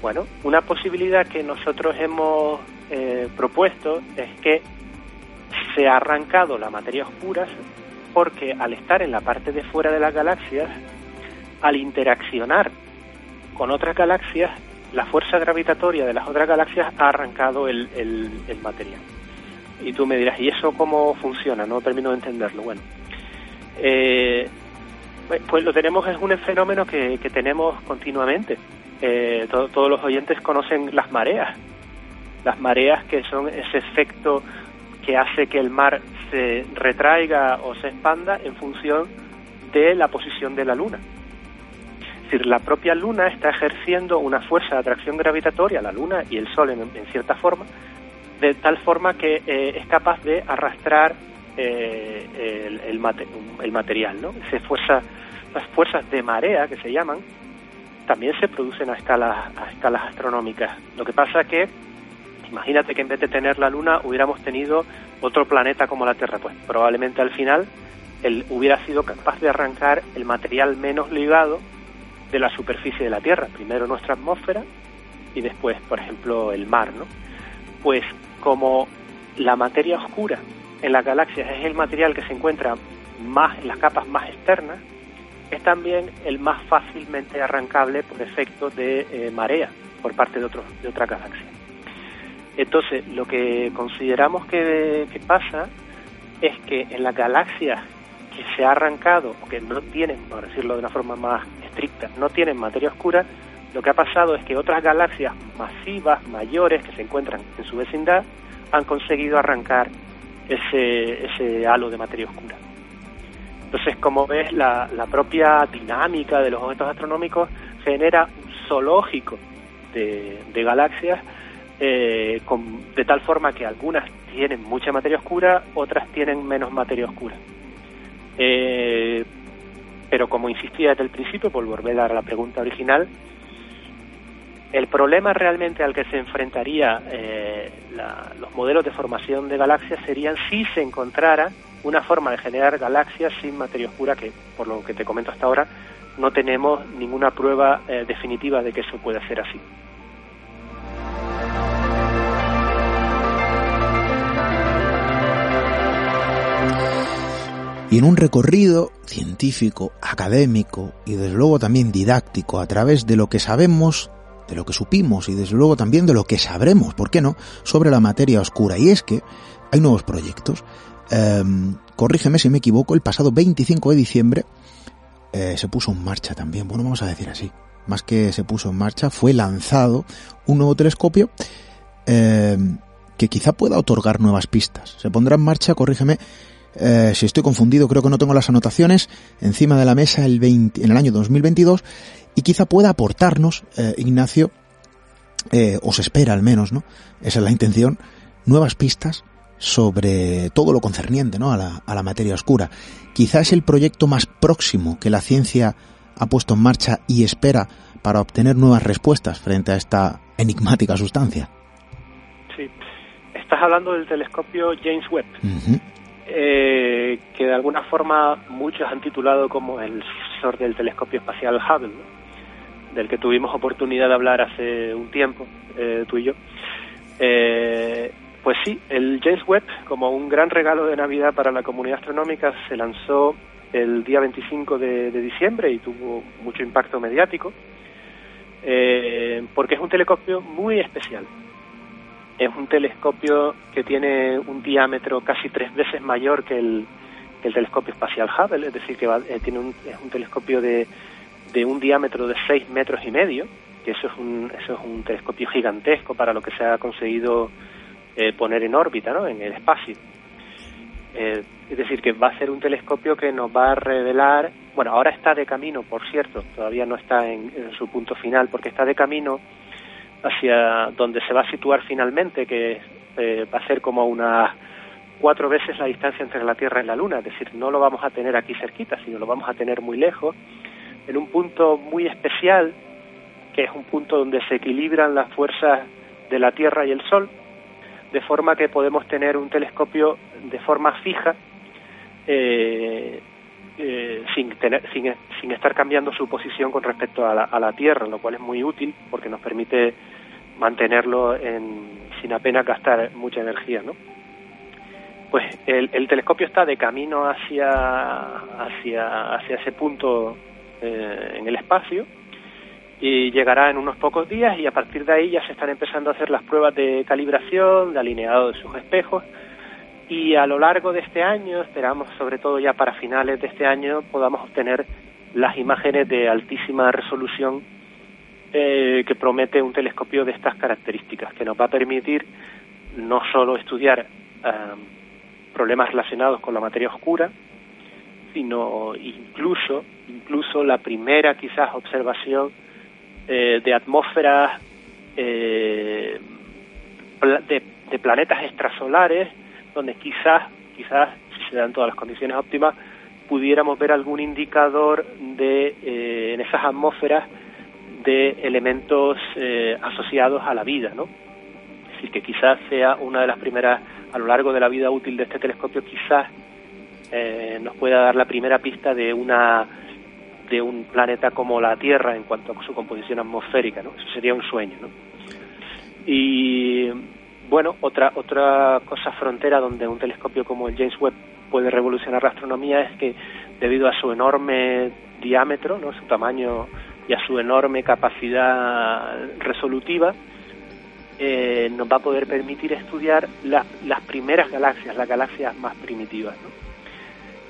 Bueno, una posibilidad que nosotros hemos eh, propuesto es que se ha arrancado la materia oscura porque al estar en la parte de fuera de las galaxias, al interaccionar con otras galaxias, la fuerza gravitatoria de las otras galaxias ha arrancado el, el, material. Y tú me dirás, ¿y eso cómo funciona? No termino de entenderlo. Bueno, eh, pues, pues lo tenemos, es un fenómeno que, tenemos continuamente. Eh, todos los oyentes conocen las mareas. Las mareas que son ese efecto que hace que el mar se retraiga o se expanda en función de la posición de la luna. Es decir, la propia luna está ejerciendo una fuerza de atracción gravitatoria, la luna y el sol en, cierta forma, de tal forma que eh, es capaz de arrastrar eh, el, el, material, ¿no? Se fuerza, las fuerzas de marea que se llaman también se producen a escalas, a escalas astronómicas. Lo que pasa que, imagínate que en vez de tener la Luna hubiéramos tenido otro planeta como la Tierra, pues probablemente al final él hubiera sido capaz de arrancar el material menos ligado de la superficie de la Tierra, primero nuestra atmósfera y después, por ejemplo, el mar, ¿no? Pues como la materia oscura en las galaxias es el material que se encuentra más en las capas más externas, es también el más fácilmente arrancable por efecto de eh, marea por parte de, otros de otras galaxias. Entonces, lo que consideramos que, pasa es que en las galaxias que se ha arrancado, o que no tienen, por decirlo de una forma más estricta, no tienen materia oscura, lo que ha pasado es que otras galaxias masivas, mayores, que se encuentran en su vecindad, han conseguido arrancar ese, ese halo de materia oscura. Entonces, como ves, la, la propia dinámica de los objetos astronómicos genera un zoológico de, galaxias eh, de tal forma que algunas tienen mucha materia oscura, otras tienen menos materia oscura. Eh, pero como insistía desde el principio, por volver a la pregunta original, el problema realmente al que se enfrentaría eh, los modelos de formación de galaxias serían si se encontrara una forma de generar galaxias sin materia oscura que, por lo que te comento hasta ahora, no tenemos ninguna prueba eh, definitiva de que eso pueda ser así. Y en un recorrido científico, académico y desde luego también didáctico a través de lo que sabemos de lo que supimos y desde luego también de lo que sabremos, ¿por qué no?, sobre la materia oscura. Y es que hay nuevos proyectos. Em, corrígeme si me equivoco, el pasado 25 de diciembre eh, se puso en marcha también, bueno, vamos a decir así, más que se puso en marcha, fue lanzado un nuevo telescopio em, que quizá pueda otorgar nuevas pistas. Se pondrá en marcha, corrígeme, eh, si estoy confundido, creo que no tengo las anotaciones encima de la mesa el 20, en el año 2022 y quizá pueda aportarnos, eh, Ignacio, eh, os espera al menos, ¿no? Esa es la intención, nuevas pistas sobre todo lo concerniente ¿no? a, la, a la materia oscura. Quizá es el proyecto más próximo que la ciencia ha puesto en marcha y espera para obtener nuevas respuestas frente a esta enigmática sustancia. Sí, estás hablando del telescopio James Webb, eh, que de alguna forma muchos han titulado como el sucesor del telescopio espacial Hubble, del que tuvimos oportunidad de hablar hace un tiempo, eh, tú y yo. Eh, pues sí, el James Webb, como un gran regalo de Navidad para la comunidad astronómica, se lanzó el día 25 de, diciembre y tuvo mucho impacto mediático, porque es un telescopio muy especial. Es un telescopio que tiene un diámetro casi tres veces mayor que el, telescopio espacial Hubble, es decir, que tiene un, es un telescopio de, de un diámetro de 6 metros y medio, que eso es un, eso es un telescopio gigantesco para lo que se ha conseguido eh, poner en órbita, ¿no? en el espacio. Eh, es decir, que va a ser un telescopio que nos va a revelar, bueno, ahora está de camino, por cierto, todavía no está en, su punto final, porque está de camino hacia donde se va a situar finalmente, que eh, va a ser como unas cuatro veces la distancia entre la Tierra y la Luna, es decir, no lo vamos a tener aquí cerquita, sino lo vamos a tener muy lejos en un punto muy especial, que es un punto donde se equilibran las fuerzas de la Tierra y el Sol, de forma que podemos tener un telescopio de forma fija, eh, eh, sin, tener, sin, sin, estar cambiando su posición con respecto a la, a la, Tierra, lo cual es muy útil porque nos permite mantenerlo en, sin apenas gastar mucha energía, ¿no? Pues el, el telescopio está de camino hacia, hacia, hacia ese punto eh, en el espacio y llegará en unos pocos días y a partir de ahí ya se están empezando a hacer las pruebas de calibración, de alineado de sus espejos y a lo largo de este año, esperamos sobre todo ya para finales de este año, podamos obtener las imágenes de altísima resolución eh, que promete un telescopio de estas características, que nos va a permitir no solo estudiar problemas relacionados con la materia oscura, sino incluso, incluso la primera quizás observación eh, de atmósferas eh, de, de, planetas extrasolares, donde quizás, quizás, si se dan todas las condiciones óptimas, pudiéramos ver algún indicador de eh, en esas atmósferas de elementos asociados a la vida, ¿no? Es decir, que quizás sea una de las primeras, a lo largo de la vida útil de este telescopio, quizás eh, nos pueda dar la primera pista de una de un planeta como la Tierra en cuanto a su composición atmosférica, ¿no? Eso sería un sueño, ¿no? Y bueno, otra otra cosa frontera donde un telescopio como el James Webb puede revolucionar la astronomía es que debido a su enorme diámetro, ¿no? su tamaño y a su enorme capacidad resolutiva, eh, nos va a poder permitir estudiar las primeras galaxias, las galaxias más primitivas.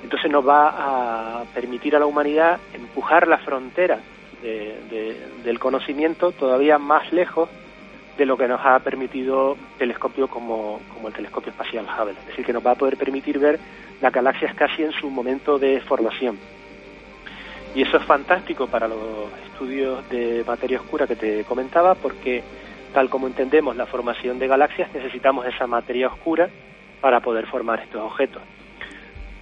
Entonces nos va a permitir a la humanidad empujar la frontera del conocimiento todavía más lejos de lo que nos ha permitido telescopios como, como el telescopio espacial Hubble. Es decir, que nos va a poder permitir ver las galaxias casi en su momento de formación. Y eso es fantástico para los estudios de materia oscura que te comentaba, porque tal como entendemos la formación de galaxias, necesitamos esa materia oscura para poder formar estos objetos.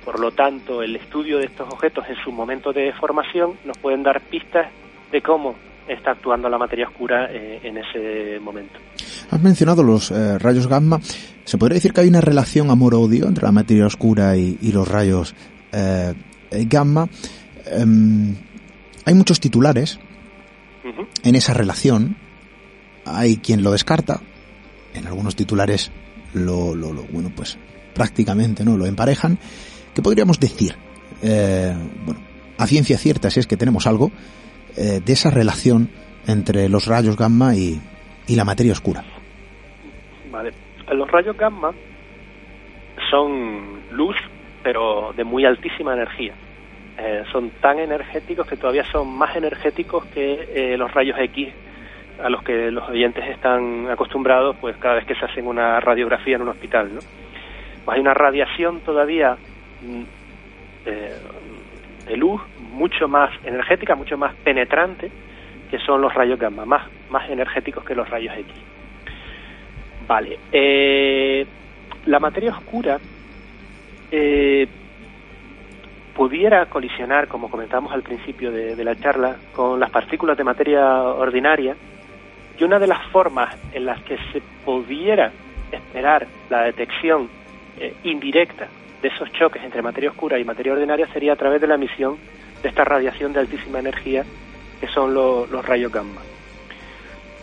Por lo tanto, el estudio de estos objetos en su momento de formación nos pueden dar pistas de cómo está actuando la materia oscura eh, en ese momento. Has mencionado los eh, rayos gamma. ¿Se podría decir que hay una relación amor-odio entre la materia oscura y, los rayos eh, gamma? Em, hay muchos titulares en esa relación. Hay quien lo descarta. En algunos titulares lo, lo, lo bueno, pues prácticamente no lo emparejan. ¿Qué podríamos decir? Eh, bueno, a ciencia cierta, si es que tenemos algo, eh, de esa relación entre los rayos gamma y, la materia oscura. Vale. Los rayos gamma son luz, pero de muy altísima energía. Eh, son tan energéticos que todavía son más energéticos que los rayos X a los que los oyentes están acostumbrados pues cada vez que se hacen una radiografía en un hospital. ¿no? Pues hay una radiación todavía eh, de luz mucho más energética, mucho más penetrante, que son los rayos gamma, más, más energéticos que los rayos X. Vale, eh, la materia oscura eh, pudiera colisionar, como comentamos al principio de, la charla, con las partículas de materia ordinaria, y una de las formas en las que se pudiera esperar la detección indirecta de esos choques entre materia oscura y materia ordinaria sería a través de la emisión de esta radiación de altísima energía que son los rayos gamma.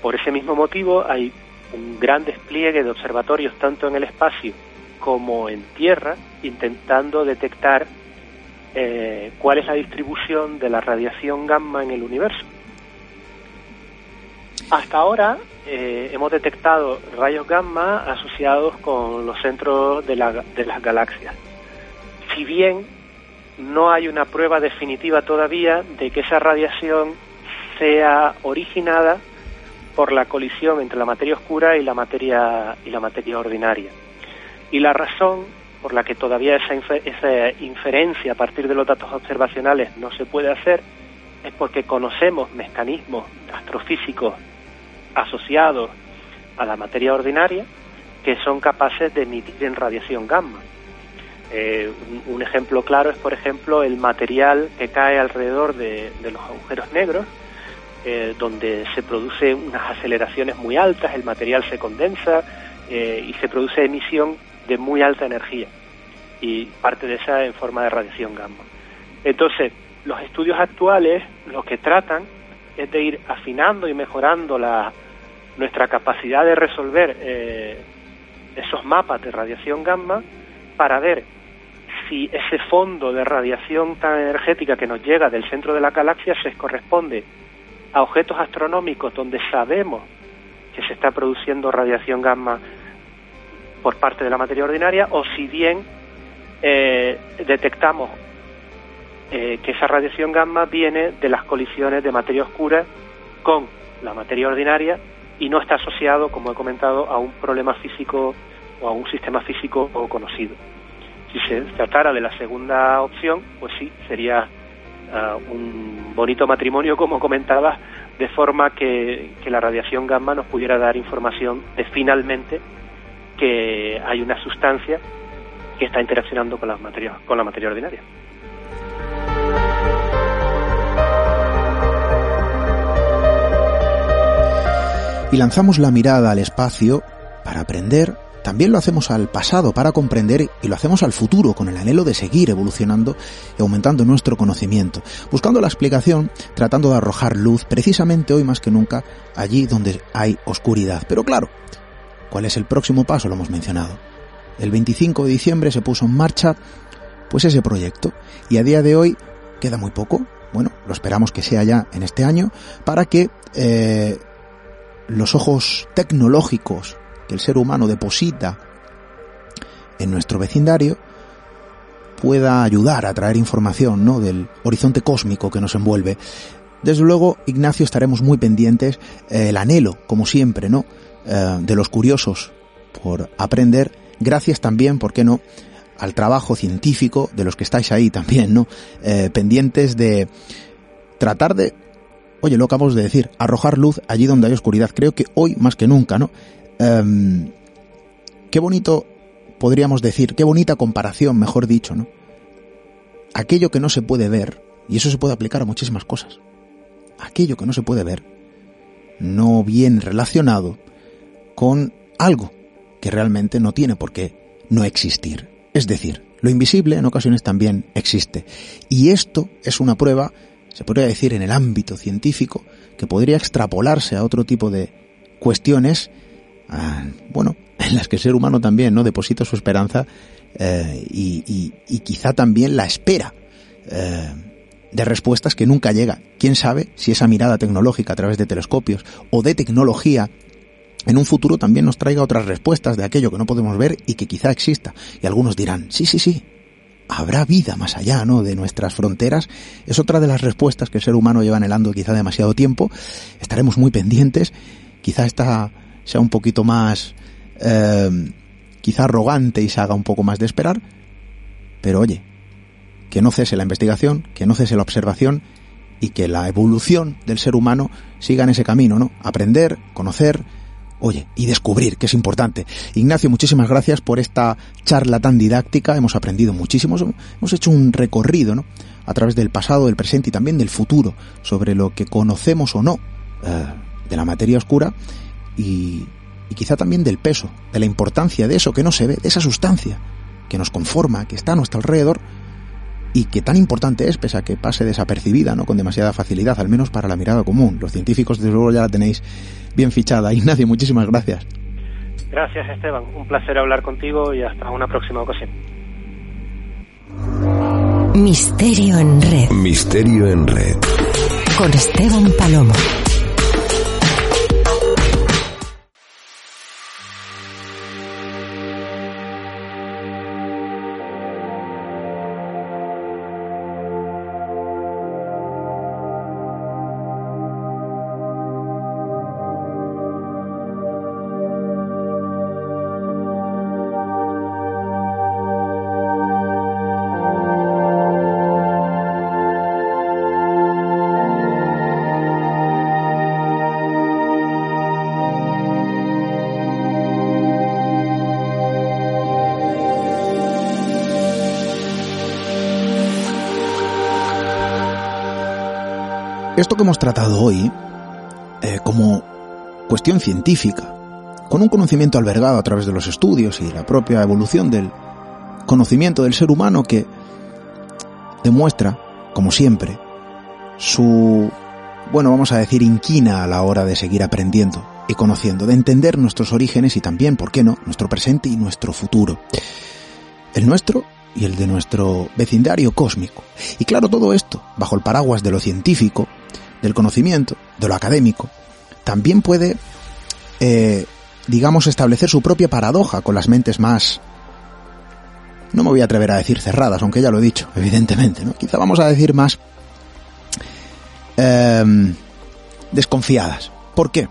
Por ese mismo motivo hay un gran despliegue de observatorios tanto en el espacio como en tierra intentando detectar eh, cuál es la distribución de la radiación gamma en el universo. Hasta ahora eh, hemos detectado rayos gamma asociados con los centros de, de las galaxias si bien no hay una prueba definitiva todavía de que esa radiación sea originada por la colisión entre la materia oscura y la materia y la materia ordinaria. Y la razón por la que todavía esa, esa inferencia a partir de los datos observacionales no se puede hacer es porque conocemos mecanismos astrofísicos asociados a la materia ordinaria que son capaces de emitir en radiación gamma. Eh, un, ejemplo claro es, por ejemplo, el material que cae alrededor de, los agujeros negros, eh, donde se producen unas aceleraciones muy altas, el material se condensa eh, y se produce emisión de muy alta energía, y parte de esa en forma de radiación gamma. Entonces, los estudios actuales lo que tratan es de ir afinando y mejorando la, nuestra capacidad de resolver esos mapas de radiación gamma para ver si ese fondo de radiación tan energética que nos llega del centro de la galaxia se corresponde a objetos astronómicos donde sabemos que se está produciendo radiación gamma por parte de la materia ordinaria o si bien eh, detectamos eh, que esa radiación gamma viene de las colisiones de materia oscura con la materia ordinaria y no está asociado, como he comentado, a un problema físico o a un sistema físico conocido. Si se tratara de la segunda opción, pues sí, sería ah, un bonito matrimonio, como comentaba, de forma que, la radiación gamma nos pudiera dar información de finalmente que hay una sustancia que está interaccionando con la materia, con la materia ordinaria. Y lanzamos la mirada al espacio para aprender también lo hacemos al pasado para comprender y lo hacemos al futuro con el anhelo de seguir evolucionando y aumentando nuestro conocimiento, buscando la explicación, tratando de arrojar luz precisamente hoy más que nunca allí donde hay oscuridad. Pero claro, ¿cuál es el próximo paso? Lo hemos mencionado. El 25 de diciembre se puso en marcha pues ese proyecto y a día de hoy queda muy poco, bueno, lo esperamos que sea ya en este año, para que eh, los ojos tecnológicos que el ser humano deposita en nuestro vecindario pueda ayudar a traer información ¿no? del horizonte cósmico que nos envuelve. Desde luego, Ignacio, estaremos muy pendientes, eh, el anhelo, como siempre, ¿no? Eh, de los curiosos por aprender, gracias también, ¿por qué no?, al trabajo científico de los que estáis ahí también, ¿no? Eh, pendientes de tratar de, oye, lo acabamos de decir, arrojar luz allí donde hay oscuridad. Creo que hoy más que nunca, ¿no? Em, qué bonito podríamos decir, qué bonita comparación, mejor dicho, ¿no? Aquello que no se puede ver, y eso se puede aplicar a muchísimas cosas, aquello que no se puede ver, no viene relacionado con algo que realmente no tiene por qué no existir. Es decir, lo invisible en ocasiones también existe. Y esto es una prueba, se podría decir en el ámbito científico, que podría extrapolarse a otro tipo de cuestiones bueno, en las que el ser humano también no deposita su esperanza eh, y, quizá también la espera eh, de respuestas que nunca llega. ¿Quién sabe si esa mirada tecnológica a través de telescopios o de tecnología en un futuro también nos traiga otras respuestas de aquello que no podemos ver y que quizá exista? Y algunos dirán, sí, sí, sí, habrá vida más allá, ¿no? De nuestras fronteras. Es otra de las respuestas que el ser humano lleva anhelando quizá demasiado tiempo. Estaremos muy pendientes. Quizá esta sea un poquito más eh, quizá arrogante y se haga un poco más de esperar, pero oye, que no cese la investigación, que no cese la observación y que la evolución del ser humano siga en ese camino, ¿no? Aprender, conocer, oye, y descubrir, que es importante. Ignacio, muchísimas gracias por esta charla tan didáctica, hemos aprendido muchísimo, hemos hecho un recorrido, ¿no? A través del pasado, del presente y también del futuro, sobre lo que conocemos o no eh, de la materia oscura y, quizá también del peso, de la importancia de eso que no se ve, de esa sustancia que nos conforma, que está a nuestro alrededor y que tan importante es, pese a que pase desapercibida, no con demasiada facilidad, al menos para la mirada común. Los científicos, desde luego, ya la tenéis bien fichada. Ignacio, muchísimas gracias. Gracias, Esteban. Un placer hablar contigo y hasta una próxima ocasión. Misterio en red. Misterio en red. Con Esteban Palomo. Hemos tratado hoy, eh, como cuestión científica, con un conocimiento albergado a través de los estudios y la propia evolución del conocimiento del ser humano que demuestra, como siempre, su, bueno, vamos a decir, inquina a la hora de seguir aprendiendo y conociendo, de entender nuestros orígenes y también, ¿por qué no?, nuestro presente y nuestro futuro. El nuestro y el de nuestro vecindario cósmico. Y claro, todo esto, bajo el paraguas de lo científico, del conocimiento, de lo académico, también puede eh, digamos, establecer su propia paradoja con las mentes más... No me voy a atrever a decir cerradas, aunque ya lo he dicho, evidentemente, ¿no? Quizá vamos a decir más... Em, desconfiadas. ¿Por qué?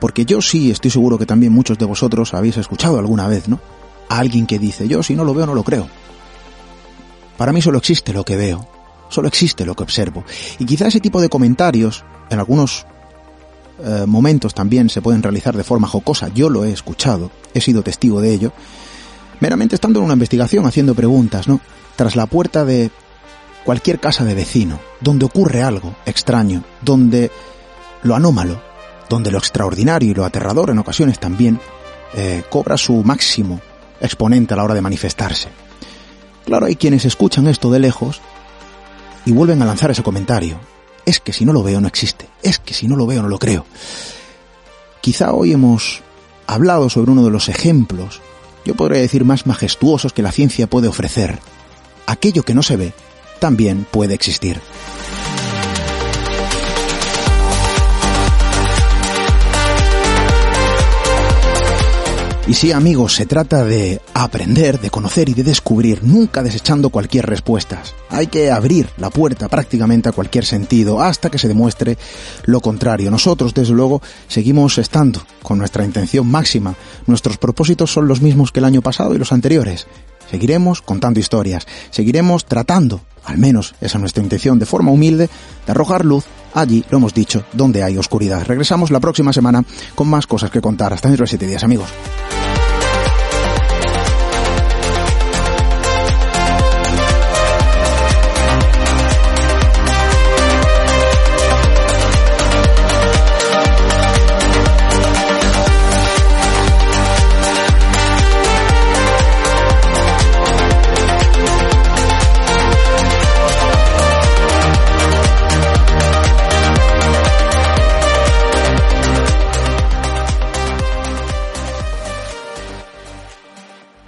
Porque yo sí estoy seguro que también muchos de vosotros habéis escuchado alguna vez, ¿no? A alguien que dice, yo si no lo veo no lo creo. Para mí solo existe lo que veo, solo existe lo que observo. Y quizá ese tipo de comentarios, en algunos eh, momentos también se pueden realizar de forma jocosa, yo lo he escuchado, he sido testigo de ello, meramente estando en una investigación, haciendo preguntas, ¿no? Tras la puerta de cualquier casa de vecino, donde ocurre algo extraño, donde lo anómalo, donde lo extraordinario y lo aterrador en ocasiones también eh, cobra su máximo exponente a la hora de manifestarse. Claro, hay quienes escuchan esto de lejos y vuelven a lanzar ese comentario. Es que si no lo veo no existe. Es que si no lo veo no lo creo. Quizá hoy hemos hablado sobre uno de los ejemplos, yo podría decir más majestuosos que la ciencia puede ofrecer. Aquello que no se ve también puede existir. Y sí, amigos, se trata de aprender, de conocer y de descubrir, nunca desechando cualquier respuesta. Hay que abrir la puerta prácticamente a cualquier sentido hasta que se demuestre lo contrario. Nosotros, desde luego, seguimos estando con nuestra intención máxima. Nuestros propósitos son los mismos que el año pasado y los anteriores. Seguiremos contando historias, seguiremos tratando, al menos esa es nuestra intención, de forma humilde, de arrojar luz allí, lo hemos dicho, donde hay oscuridad. Regresamos la próxima semana con más cosas que contar. Hasta dentro de siete días, amigos.